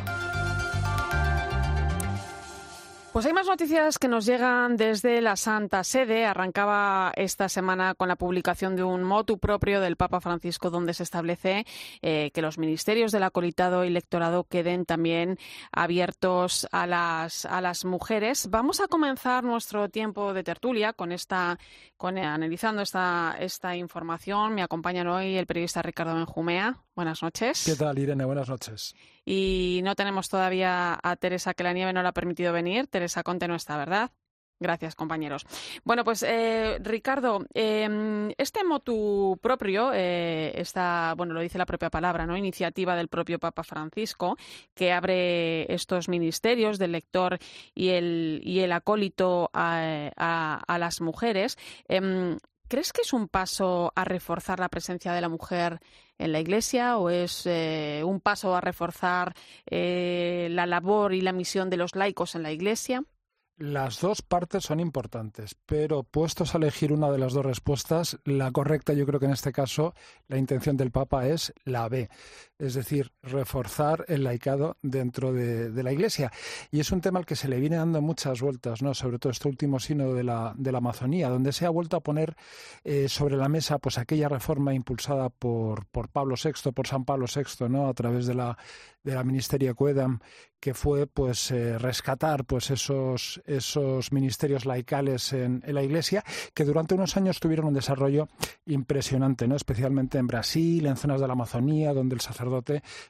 S1: Pues hay más noticias que nos llegan desde la Santa Sede. Arrancaba esta semana con la publicación de un motu propio del Papa Francisco donde se establece eh, que los ministerios del acolitado y lectorado queden también abiertos a las, a las mujeres. Vamos a comenzar nuestro tiempo de tertulia con esta, con, analizando esta, esta información. Me acompañan hoy el periodista Ricardo Benjumea. Buenas noches.
S18: ¿Qué tal, Irene? Buenas noches.
S1: Y no tenemos todavía a Teresa, que la nieve no le ha permitido venir. Teresa Conte no está, ¿verdad? Gracias, compañeros. Bueno, pues eh, Ricardo, em, este motu propio, eh, está, bueno, lo dice la propia palabra, ¿no? Iniciativa del propio Papa Francisco, que abre estos ministerios del lector y el, y el acólito a, a, las mujeres. ¿Crees que es un paso a reforzar la presencia de la mujer en la Iglesia o es eh, un paso a reforzar eh, la labor y la misión de los laicos en la Iglesia?
S18: Las dos partes son importantes, pero puestos a elegir una de las dos respuestas, la correcta yo creo que en este caso la intención del Papa es la B, es decir, reforzar el laicado dentro de, la Iglesia. Y es un tema al que se le viene dando muchas vueltas, ¿no? sobre todo este último sínodo de la, de la Amazonía, donde se ha vuelto a poner eh, sobre la mesa pues aquella reforma impulsada por, por Pablo VI, por San Pablo VI, ¿no? a través de la, de la Ministeria Cuedam, que fue pues eh, rescatar pues esos esos ministerios laicales en, la Iglesia que durante unos años tuvieron un desarrollo impresionante, ¿no? Especialmente en Brasil, en zonas de la Amazonía, donde el sacerdote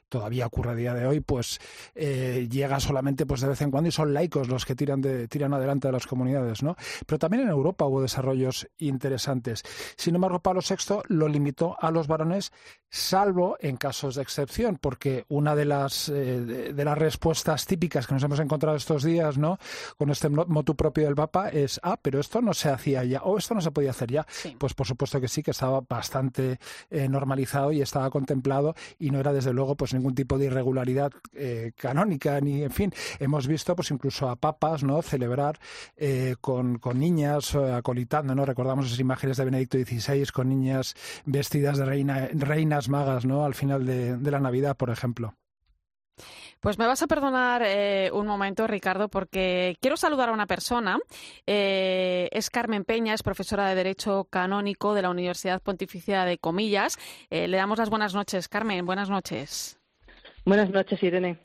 S18: todavía ocurre a día de hoy, pues eh, llega solamente pues de vez en cuando y son laicos los que tiran de, tiran adelante de las comunidades, ¿no? Pero también en Europa hubo desarrollos interesantes. Sin embargo, Pablo VI lo limitó a los varones, salvo en casos de excepción, porque una de las eh, de las respuestas típicas que nos hemos encontrado estos días, ¿no? Con este motu propio del Papa es, ah, pero esto no se hacía ya, o esto no se podía hacer ya. Pues por supuesto que sí, que estaba bastante eh, normalizado y estaba contemplado y no era desde luego pues ningún tipo de irregularidad eh, canónica, ni en fin, hemos visto pues incluso a papas, ¿no? Celebrar eh, con, con, niñas acolitando, ¿no? Recordamos esas imágenes de Benedicto XVI con niñas vestidas de reina, reinas magas, ¿no? Al final de la Navidad, por ejemplo.
S1: Pues me vas a perdonar eh, un momento, Ricardo, porque quiero saludar a una persona. Eh, es Carmen Peña, es profesora de Derecho Canónico de la Universidad Pontificia de Comillas. Eh, le damos las buenas noches, Carmen. Buenas noches.
S19: Buenas noches, Irene.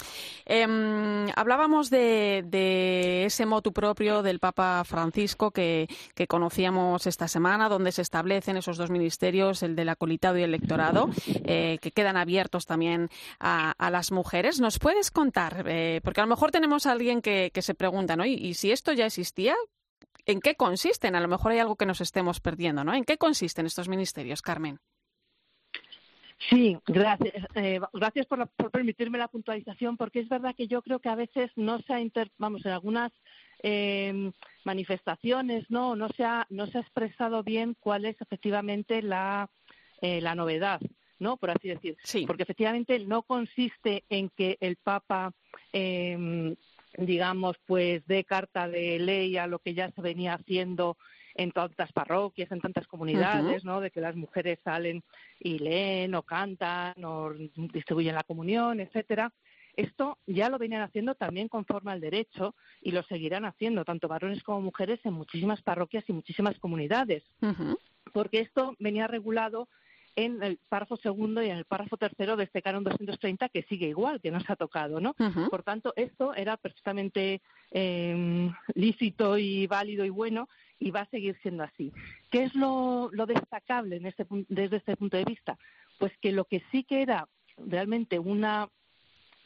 S1: Em, hablábamos de, ese motu propio del Papa Francisco que, conocíamos esta semana, donde se establecen esos dos ministerios, el del acolitado y el electorado, eh, que quedan abiertos también a, las mujeres. ¿Nos puedes contar? Eh, porque a lo mejor tenemos a alguien que, se pregunta, ¿no? ¿Y, si esto ya existía? en qué consisten. A lo mejor hay algo que nos estemos perdiendo, ¿no? ¿En qué consisten estos ministerios, Carmen?
S20: Sí, gracias. Eh, gracias por, permitirme la puntualización, porque es verdad que yo creo que a veces no se ha, inter, vamos, en algunas eh, manifestaciones, no, no se ha, no se ha expresado bien cuál es efectivamente la, eh, la novedad. ¿no? Por así decir. Sí. Porque efectivamente no consiste en que el Papa eh, digamos, pues dé carta de ley a lo que ya se venía haciendo en tantas parroquias, en tantas comunidades, ¿no? De que las mujeres salen y leen o cantan o distribuyen la comunión, etcétera. Esto ya lo venían haciendo también conforme al derecho y lo seguirán haciendo tanto varones como mujeres en muchísimas parroquias y muchísimas comunidades. Porque esto venía regulado en el párrafo segundo y en el párrafo tercero de este canon 230 que sigue igual, que no se ha tocado, ¿no? Por tanto, esto era perfectamente eh, lícito y válido y bueno y va a seguir siendo así. ¿Qué es lo, destacable en este, desde este punto de vista? Pues que lo que sí que era realmente una,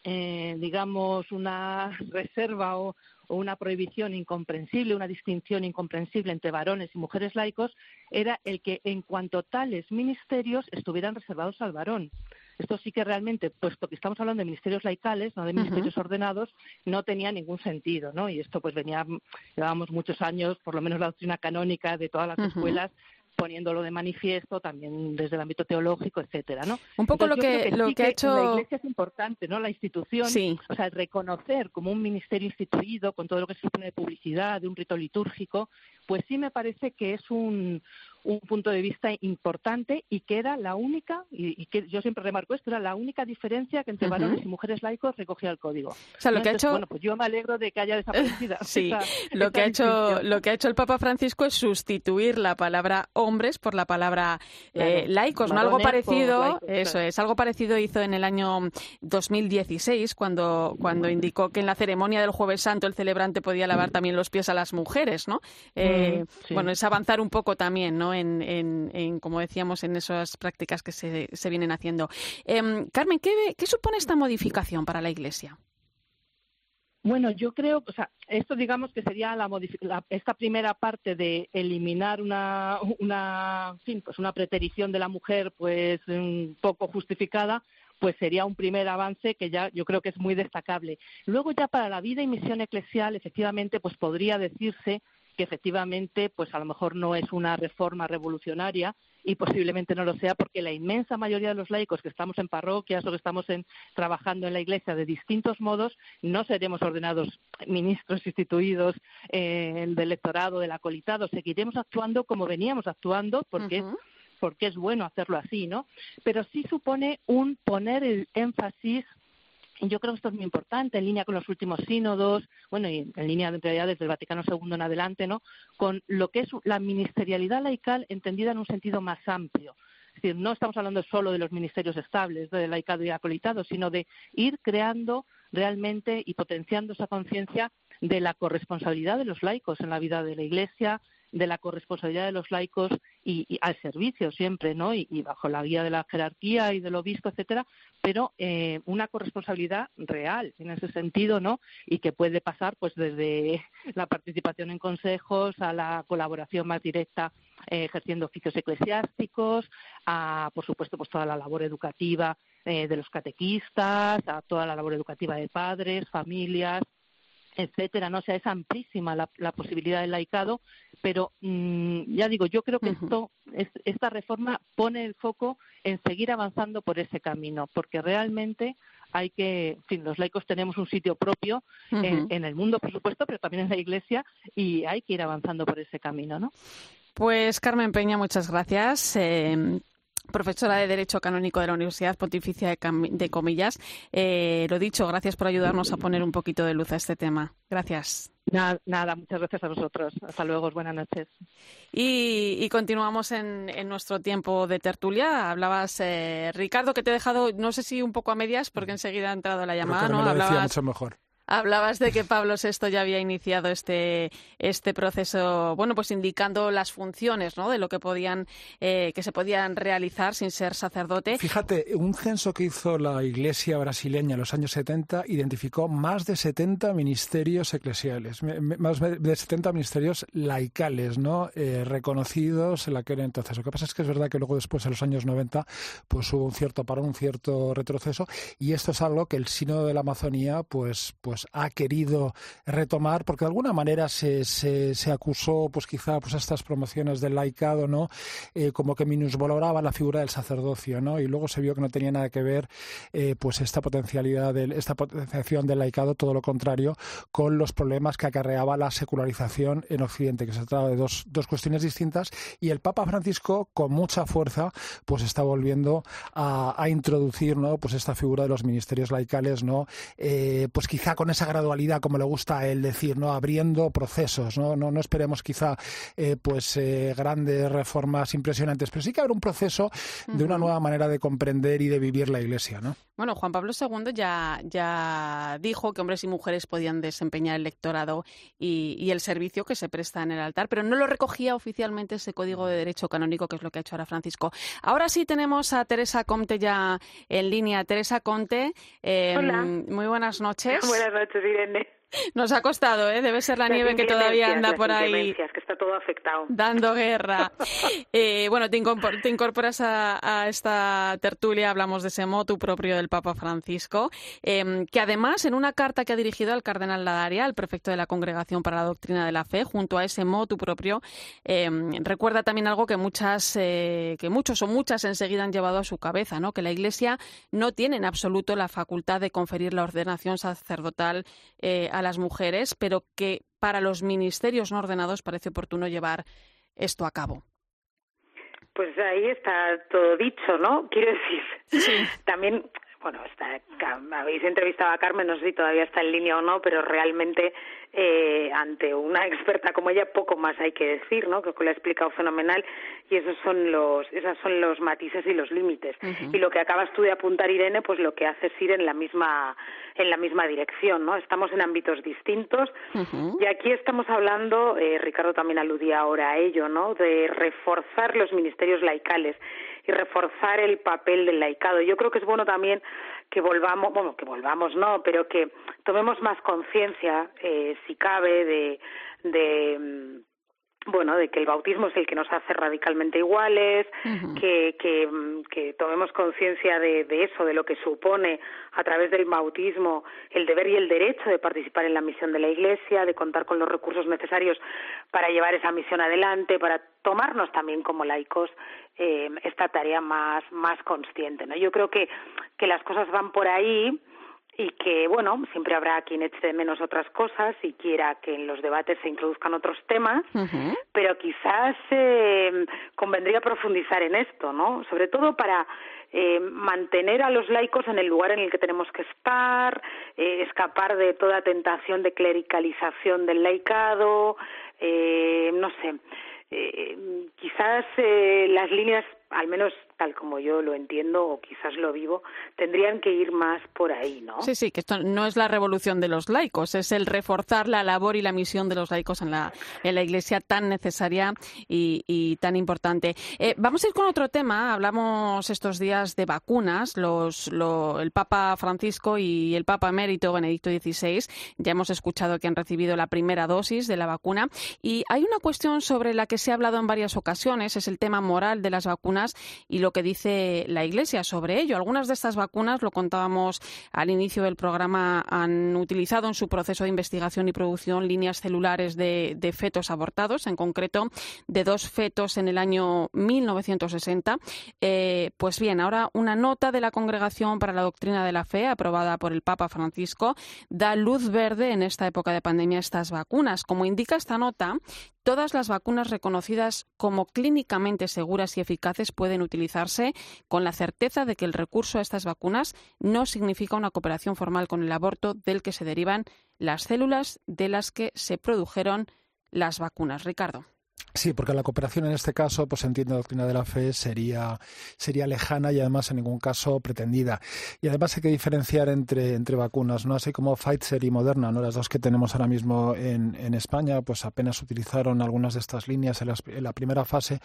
S20: eh, digamos, una reserva o, o una prohibición incomprensible, una distinción incomprensible entre varones y mujeres laicos, era el que en cuanto tales ministerios estuvieran reservados al varón. Esto sí que realmente, puesto que estamos hablando de ministerios laicales, no de ministerios ordenados, no tenía ningún sentido, ¿no? Y esto pues venía, llevábamos muchos años, por lo menos la doctrina canónica de todas las escuelas, poniéndolo de manifiesto también desde el ámbito teológico, etcétera, ¿no?
S1: Un poco lo que, lo que, ha hecho
S20: la Iglesia es importante, ¿no? La institución, o sea, reconocer como un ministerio instituido con todo lo que supone de publicidad, de un rito litúrgico, pues sí me parece que es un, un punto de vista importante y que era la única, y, que yo siempre remarco esto, era la única diferencia que entre varones y mujeres laicos recogía el código.
S1: O sea, lo que ha hecho...
S20: Bueno, pues yo me alegro de que haya desaparecido.
S1: sí, lo, que ha hecho, lo que ha hecho el Papa Francisco es sustituir la palabra hombres por la palabra eh, laicos, ¿no? Algo parecido, eso es, algo parecido hizo en el año 2016 cuando, cuando indicó que en la ceremonia del Jueves Santo el celebrante podía lavar también los pies a las mujeres, ¿no? Eh, bueno, es avanzar un poco también, ¿no? En, como decíamos, en esas prácticas que se, se vienen haciendo. Em, Carmen, ¿qué, supone esta modificación para la Iglesia?
S20: Bueno, yo creo, o sea, esto digamos que sería la, esta primera parte de eliminar una, una, pues una preterición de la mujer, pues un poco justificada, pues sería un primer avance que ya yo creo que es muy destacable. Luego ya para la vida y misión eclesial, efectivamente, pues podría decirse que efectivamente pues a lo mejor no es una reforma revolucionaria y posiblemente no lo sea porque la inmensa mayoría de los laicos que estamos en parroquias o que estamos en, trabajando en la iglesia de distintos modos no seremos ordenados ministros instituidos eh, del electorado, del acolitado, seguiremos actuando como veníamos actuando porque porque es bueno hacerlo así, ¿no? Pero sí supone un poner el énfasis yo creo que esto es muy importante, en línea con los últimos sínodos, bueno, y en línea de realidad desde el Vaticano II en adelante, ¿no? Con lo que es la ministerialidad laical entendida en un sentido más amplio. Es decir, no estamos hablando solo de los ministerios estables, de laicado y acolitado, sino de ir creando realmente y potenciando esa conciencia de la corresponsabilidad de los laicos en la vida de la Iglesia, de la corresponsabilidad de los laicos y, al servicio siempre, ¿no? Y, bajo la guía de la jerarquía y del obispo, etcétera, pero eh, una corresponsabilidad real en ese sentido, ¿no? Y que puede pasar, pues, desde la participación en consejos a la colaboración más directa eh, ejerciendo oficios eclesiásticos, a, por supuesto, pues toda la labor educativa eh, de los catequistas, a toda la labor educativa de padres, familias, etcétera, no o sea, es amplísima la, posibilidad del laicado, pero mm, ya digo, yo creo que esto, esta reforma pone el foco en seguir avanzando por ese camino, porque realmente hay que, en fin, los laicos tenemos un sitio propio en, el mundo, por supuesto, pero también en la Iglesia, y hay que ir avanzando por ese camino, ¿no?
S1: Pues Carmen Peña, muchas gracias. Eh, profesora de Derecho Canónico de la Universidad Pontificia de, Comillas. Eh, lo dicho, gracias por ayudarnos a poner un poquito de luz a este tema. Gracias.
S20: Nada, muchas gracias a vosotros. Hasta luego, buenas noches.
S1: Y, continuamos en, nuestro tiempo de tertulia. Hablabas, eh, Ricardo, que te he dejado, no sé si un poco a medias, porque enseguida ha entrado la llamada, ¿no?
S18: Hablabas, mucho mejor
S1: Hablabas de que Pablo VI ya había iniciado este, este proceso, bueno, pues indicando las funciones, ¿no? De lo que podían, eh, que se podían realizar sin ser sacerdote.
S18: Fíjate, un censo que hizo la Iglesia brasileña en los años 70 identificó más de 70 ministerios eclesiales, más de 70 ministerios laicales, ¿no? Eh, reconocidos en aquel entonces. Lo que pasa es que es verdad que luego después, en los años 90, pues hubo un cierto parón, un cierto retroceso, y esto es algo que el Sínodo de la Amazonía, pues, pues pues, ha querido retomar, porque de alguna manera se, se, acusó, pues quizá, pues estas promociones del laicado, ¿no? Eh, como que minusvaloraba la figura del sacerdocio, ¿no? Y luego se vio que no tenía nada que ver, eh, pues esta potencialidad, de, esta potenciación del laicado, todo lo contrario, con los problemas que acarreaba la secularización en Occidente, que se trata de dos, dos cuestiones distintas, y el Papa Francisco, con mucha fuerza, pues está volviendo a, a introducir, ¿no? Pues esta figura de los ministerios laicales, ¿no? Eh, pues quizá con con esa gradualidad, como le gusta a él decir, ¿no? abriendo procesos. No, no, no esperemos quizá eh, pues eh, grandes reformas impresionantes, pero sí que habrá un proceso de una nueva manera de comprender y de vivir la Iglesia. ¿no?
S1: Bueno, Juan Pablo II ya, ya dijo que hombres y mujeres podían desempeñar el lectorado y, y, el servicio que se presta en el altar, pero no lo recogía oficialmente ese código de derecho canónico, que es lo que ha hecho ahora Francisco. Ahora sí tenemos a Teresa Comte ya en línea. Teresa Comte, eh, muy buenas noches.
S21: Buenas noches, Irene.
S1: Nos ha costado, ¿eh? Debe ser la nieve que todavía anda por ahí.
S21: que está todo afectado.
S1: Dando guerra. eh, bueno, te, incorporas a, esta tertulia, hablamos de ese motu propio del Papa Francisco, em, que además en una carta que ha dirigido al cardenal Ladaria, el prefecto de la Congregación para la Doctrina de la Fe, junto a ese motu propio, em, recuerda también algo que muchas, eh, que muchos o muchas enseguida han llevado a su cabeza, ¿no? Que la Iglesia no tiene en absoluto la facultad de conferir la ordenación sacerdotal eh, a las mujeres, pero que para los ministerios no ordenados parece oportuno llevar esto a cabo.
S21: Pues ahí está todo dicho, ¿no? Quiero decir, también, bueno, está, habéis entrevistado a Carmen, no sé si todavía está en línea o no, pero realmente eh, ante una experta como ella poco más hay que decir, ¿no? Creo que lo ha explicado fenomenal y esos son los, esos son los matices y los límites. Y lo que acabas tú de apuntar, Irene, pues lo que hace es ir en la misma, en la misma dirección, ¿no? Estamos en ámbitos distintos y aquí estamos hablando, eh, Ricardo también aludía ahora a ello, ¿no? De reforzar los ministerios laicales y reforzar el papel del laicado. Yo creo que es bueno también que volvamos, bueno, que volvamos no, pero que tomemos más conciencia, eh, si cabe, de, de mm, bueno, de que el bautismo es el que nos hace radicalmente iguales, que, que, mm, que, tomemos conciencia de, de, eso, de lo que supone a través del bautismo el deber y el derecho de participar en la misión de la Iglesia, de contar con los recursos necesarios para llevar esa misión adelante, para tomarnos también como laicos eh, esta tarea más, más consciente. ¿no? Yo creo que, que las cosas van por ahí y que, bueno, siempre habrá quien eche de menos otras cosas y quiera que en los debates se introduzcan otros temas, pero quizás eh, convendría profundizar en esto, ¿no? Sobre todo para eh, mantener a los laicos en el lugar en el que tenemos que estar, eh, escapar de toda tentación de clericalización del laicado, eh, no sé. Eh, quizás eh, las líneas al menos tal como yo lo entiendo o quizás lo vivo, tendrían que ir más por ahí, ¿no?
S1: Sí, sí, que esto no es la revolución de los laicos, es el reforzar la labor y la misión de los laicos en la, en la Iglesia tan necesaria y, tan importante. Eh, vamos a ir con otro tema. Hablamos estos días de vacunas. Los, el Papa Francisco y el Papa Emérito Benedicto XVI ya hemos escuchado que han recibido la primera dosis de la vacuna y hay una cuestión sobre la que se ha hablado en varias ocasiones, es el tema moral de las vacunas y lo que dice la Iglesia sobre ello. Algunas de estas vacunas, lo contábamos al inicio del programa, han utilizado en su proceso de investigación y producción líneas celulares de, fetos abortados, en concreto de dos fetos en el año 1960. Eh, pues bien, ahora una nota de la Congregación para la Doctrina de la Fe, aprobada por el Papa Francisco, da luz verde en esta época de pandemia a estas vacunas. Como indica esta nota, Todas las vacunas reconocidas como clínicamente seguras y eficaces pueden utilizarse con la certeza de que el recurso a estas vacunas no significa una cooperación formal con el aborto del que se derivan las células de las que se produjeron las vacunas. Ricardo.
S18: Sí, porque la cooperación en este caso, pues entiende la doctrina de la fe, sería, sería lejana y además en ningún caso pretendida. Y además hay que diferenciar entre, entre vacunas, ¿no? Así como Pfizer y Moderna, ¿no? Las dos que tenemos ahora mismo en, en España, pues apenas utilizaron algunas de estas líneas en, la primera fase.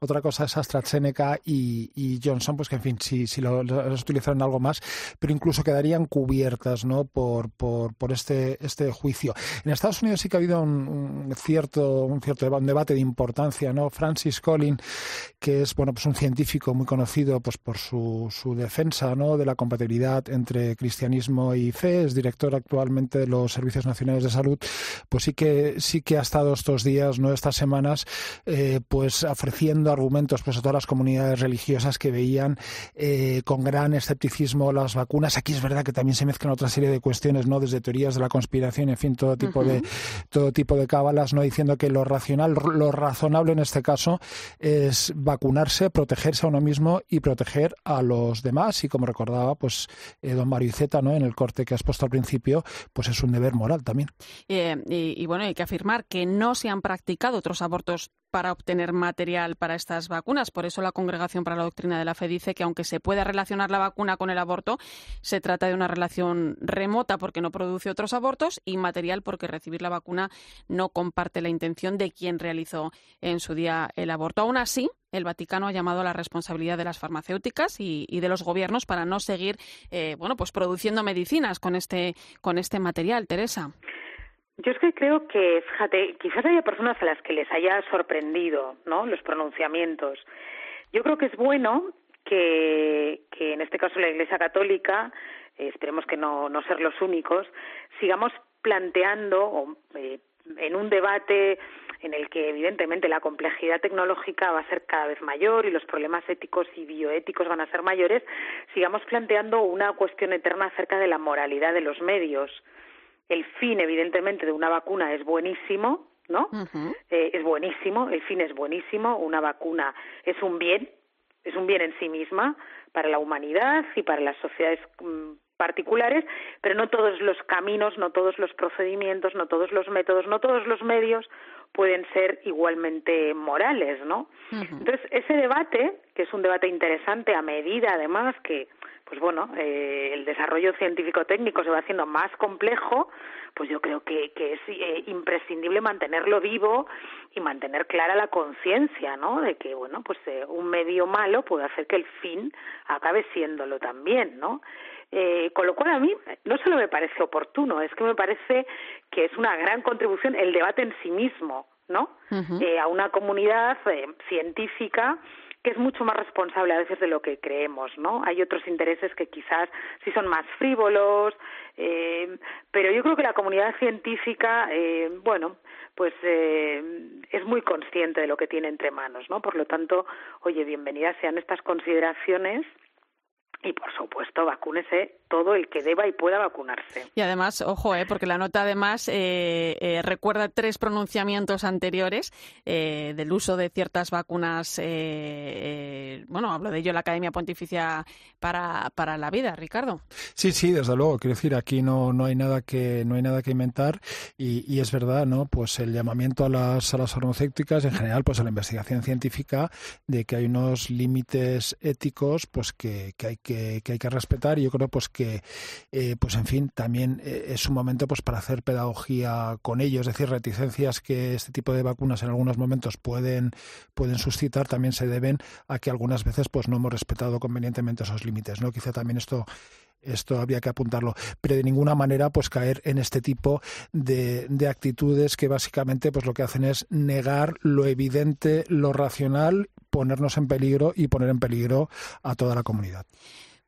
S18: Otra cosa es AstraZeneca y, y Johnson, pues que en fin, sí, sí lo, utilizaron algo más, pero incluso quedarían cubiertas, ¿no? Por, por, por este, este juicio. En Estados Unidos sí que ha habido un, cierto, un cierto debate de importancia, ¿no? Francis Collins, que es, bueno, pues un científico muy conocido pues por su, su defensa, ¿no? De la compatibilidad entre cristianismo y fe, es director actualmente de los Servicios Nacionales de Salud, pues sí que, sí que ha estado estos días, ¿no? Estas semanas, eh, pues ofreciendo argumentos pues a todas las comunidades religiosas que veían eh, con gran escepticismo las vacunas. Aquí es verdad que también se mezclan otra serie de cuestiones, ¿no? Desde teorías de la conspiración, en fin, todo tipo de, todo tipo de cábalas, ¿no? Diciendo que lo racional, lo razonable en este caso es vacunarse, protegerse a uno mismo y proteger a los demás. Y como recordaba, pues eh, don Mario Iceta, ¿no? en el corte que has puesto al principio, pues es un deber moral también.
S1: Eh, y, bueno, hay que afirmar que no se han practicado otros abortos para obtener material para estas vacunas. Por eso la Congregación para la Doctrina de la Fe dice que aunque se pueda relacionar la vacuna con el aborto, se trata de una relación remota porque no produce otros abortos y material porque recibir la vacuna no comparte la intención de quien realizó en su día el aborto. Aún así, el Vaticano ha llamado a la responsabilidad de las farmacéuticas y, de los gobiernos para no seguir, eh, bueno, pues produciendo medicinas con este con este material. Teresa.
S21: Yo es que creo que, fíjate, quizás haya personas a las que les haya sorprendido, ¿no? Los pronunciamientos. Yo creo que es bueno que, que en este caso la Iglesia Católica, eh, esperemos que no, no ser los únicos, sigamos planteando eh, en un debate en el que evidentemente la complejidad tecnológica va a ser cada vez mayor y los problemas éticos y bioéticos van a ser mayores, sigamos planteando una cuestión eterna acerca de la moralidad de los medios el fin, evidentemente, de una vacuna es buenísimo, ¿no? Eh, es buenísimo, el fin es buenísimo, una vacuna es un bien, es un bien en sí misma para la humanidad y para las sociedades mm, particulares, pero no todos los caminos, no todos los procedimientos, no todos los métodos, no todos los medios pueden ser igualmente morales, ¿no? Entonces, ese debate, que es un debate interesante a medida, además, que pues bueno, eh, el desarrollo científico-técnico se va haciendo más complejo, pues yo creo que, que es eh, imprescindible mantenerlo vivo y mantener clara la conciencia, ¿no? De que, bueno, pues eh, un medio malo puede hacer que el fin acabe siéndolo también, ¿no? Eh, con lo cual a mí no solo me parece oportuno, es que me parece que es una gran contribución el debate en sí mismo, ¿no? eh, a una comunidad eh, científica que es mucho más responsable a veces de lo que creemos, ¿no? Hay otros intereses que quizás sí son más frívolos, eh, pero yo creo que la comunidad científica, eh, bueno, pues eh, es muy consciente de lo que tiene entre manos, ¿no? Por lo tanto, oye, bienvenidas sean estas consideraciones y por supuesto, vacúnese todo el que deba y pueda vacunarse.
S1: Y además, ojo, eh, porque la nota además eh, eh, recuerda tres pronunciamientos anteriores eh, del uso de ciertas vacunas. bueno, hablo de ello la Academia Pontificia para, para la Vida, Ricardo.
S18: Sí, sí, desde luego. Quiero decir, aquí no, no hay nada que no hay nada que inventar y, y es verdad, ¿no? Pues el llamamiento a las a las farmacéuticas en general, pues a la investigación científica de que hay unos límites éticos, pues que, que hay que que, hay que respetar y yo creo pues que eh, pues en fin también eh, es un momento pues para hacer pedagogía con ellos es decir reticencias que este tipo de vacunas en algunos momentos pueden pueden suscitar también se deben a que algunas veces pues no hemos respetado convenientemente esos límites no quizá también esto esto había que apuntarlo, pero de ninguna manera pues caer en este tipo de, de, actitudes que básicamente pues lo que hacen es negar lo evidente, lo racional, ponernos en peligro y poner en peligro a toda la comunidad.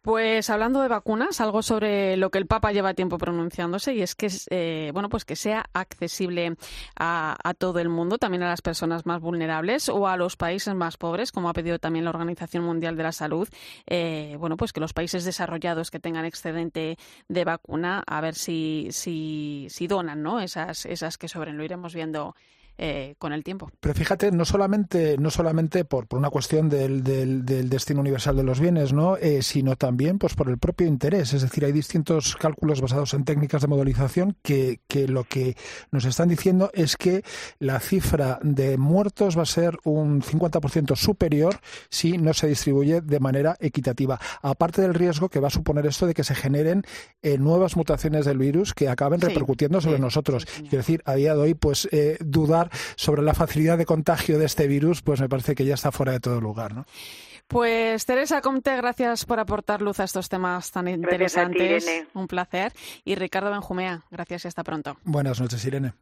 S1: Pues hablando de vacunas, algo sobre lo que el Papa lleva tiempo pronunciándose y es que eh, bueno pues que sea accesible a, todo el mundo, también a las personas más vulnerables o a los países más pobres, como ha pedido también la Organización Mundial de la Salud. Eh, bueno pues que los países desarrollados que tengan excedente de vacuna, a ver si si, si donan, ¿no? Esas esas que sobren. Lo iremos viendo eh, con el tiempo.
S18: Pero fíjate, no solamente, no solamente por, por una cuestión del, del, destino universal de los bienes, ¿no? Eh, sino también pues, por el propio interés. Es decir, hay distintos cálculos basados en técnicas de modelización que, que lo que nos están diciendo es que la cifra de muertos va a ser un 50% superior si no se distribuye de manera equitativa. Aparte del riesgo que va a suponer esto de que se generen eh, nuevas mutaciones del virus que acaben repercutiendo sobre nosotros. Quiero decir, a día de hoy, pues eh, dudar sobre la facilidad de contagio de este virus, pues me parece que ya está fuera de todo lugar, ¿no?
S1: Pues Teresa Comte, gracias por aportar luz a estos temas tan interesantes. Un placer. Y Ricardo Benjumea, gracias y hasta pronto.
S18: Buenas noches, Irene.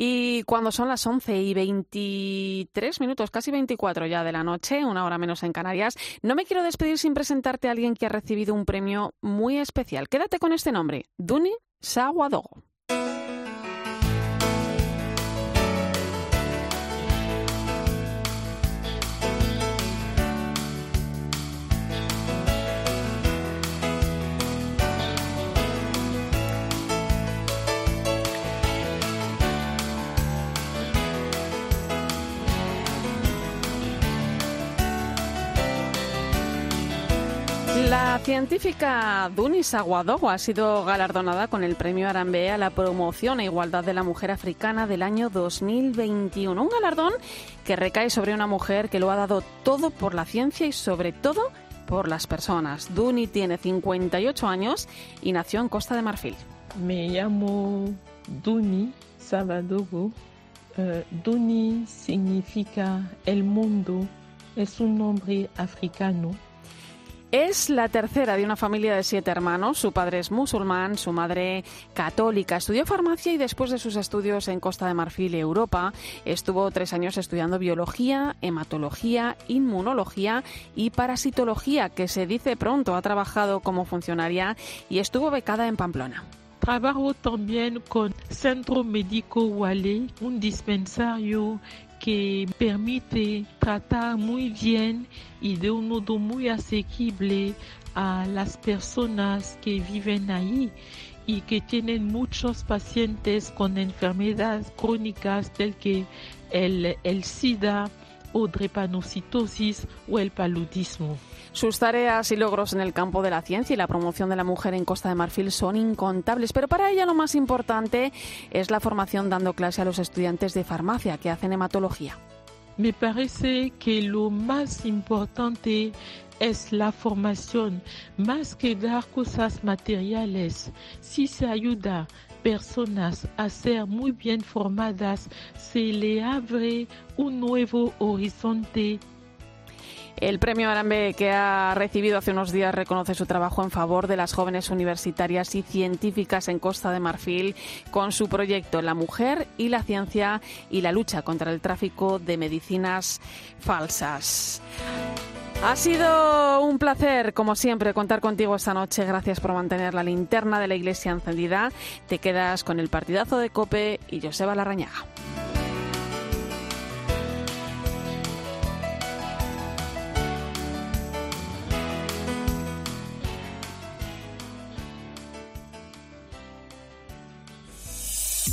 S1: Y cuando son las 11 y 23 minutos, casi 24 ya de la noche, una hora menos en Canarias, no me quiero despedir sin presentarte a alguien que ha recibido un premio muy especial. Quédate con este nombre, Duni Sawadogo. La científica Dunis Aguadogo ha sido galardonada con el premio Arambe a la promoción e igualdad de la mujer africana del año 2021. Un galardón que recae sobre una mujer que lo ha dado todo por la ciencia y sobre todo por las personas. Duni tiene 58 años y nació en Costa de Marfil.
S22: Me llamo Duni Sabadogo. Eh, Duni significa el mundo. Es un nombre africano
S1: es la tercera de una familia de siete hermanos. Su padre es musulmán, su madre católica. Estudió farmacia y después de sus estudios en Costa de Marfil y Europa, estuvo tres años estudiando biología, hematología, inmunología y parasitología, que se dice pronto. Ha trabajado como funcionaria y estuvo becada en Pamplona.
S22: Trabajo también con Centro Médico Wale, un dispensario que permite tratar muy bien y de un modo muy asequible a las personas que viven ahí y que tienen muchos pacientes con enfermedades crónicas del que el, el SIDA o drepanocitosis o el paludismo.
S1: Sus tareas y logros en el campo de la ciencia y la promoción de la mujer en Costa de Marfil son incontables, pero para ella lo más importante es la formación dando clase a los estudiantes de farmacia que hacen hematología.
S22: Me parece que lo más importante es la formación, más que dar cosas materiales. Si se ayuda personas a ser muy bien formadas, se le abre un nuevo horizonte
S1: el premio Arambe que ha recibido hace unos días reconoce su trabajo en favor de las jóvenes universitarias y científicas en Costa de Marfil con su proyecto La mujer y la ciencia y la lucha contra el tráfico de medicinas falsas. Ha sido un placer, como siempre, contar contigo esta noche. Gracias por mantener la linterna de la iglesia encendida. Te quedas con el partidazo de Cope y Joseba Larrañaga.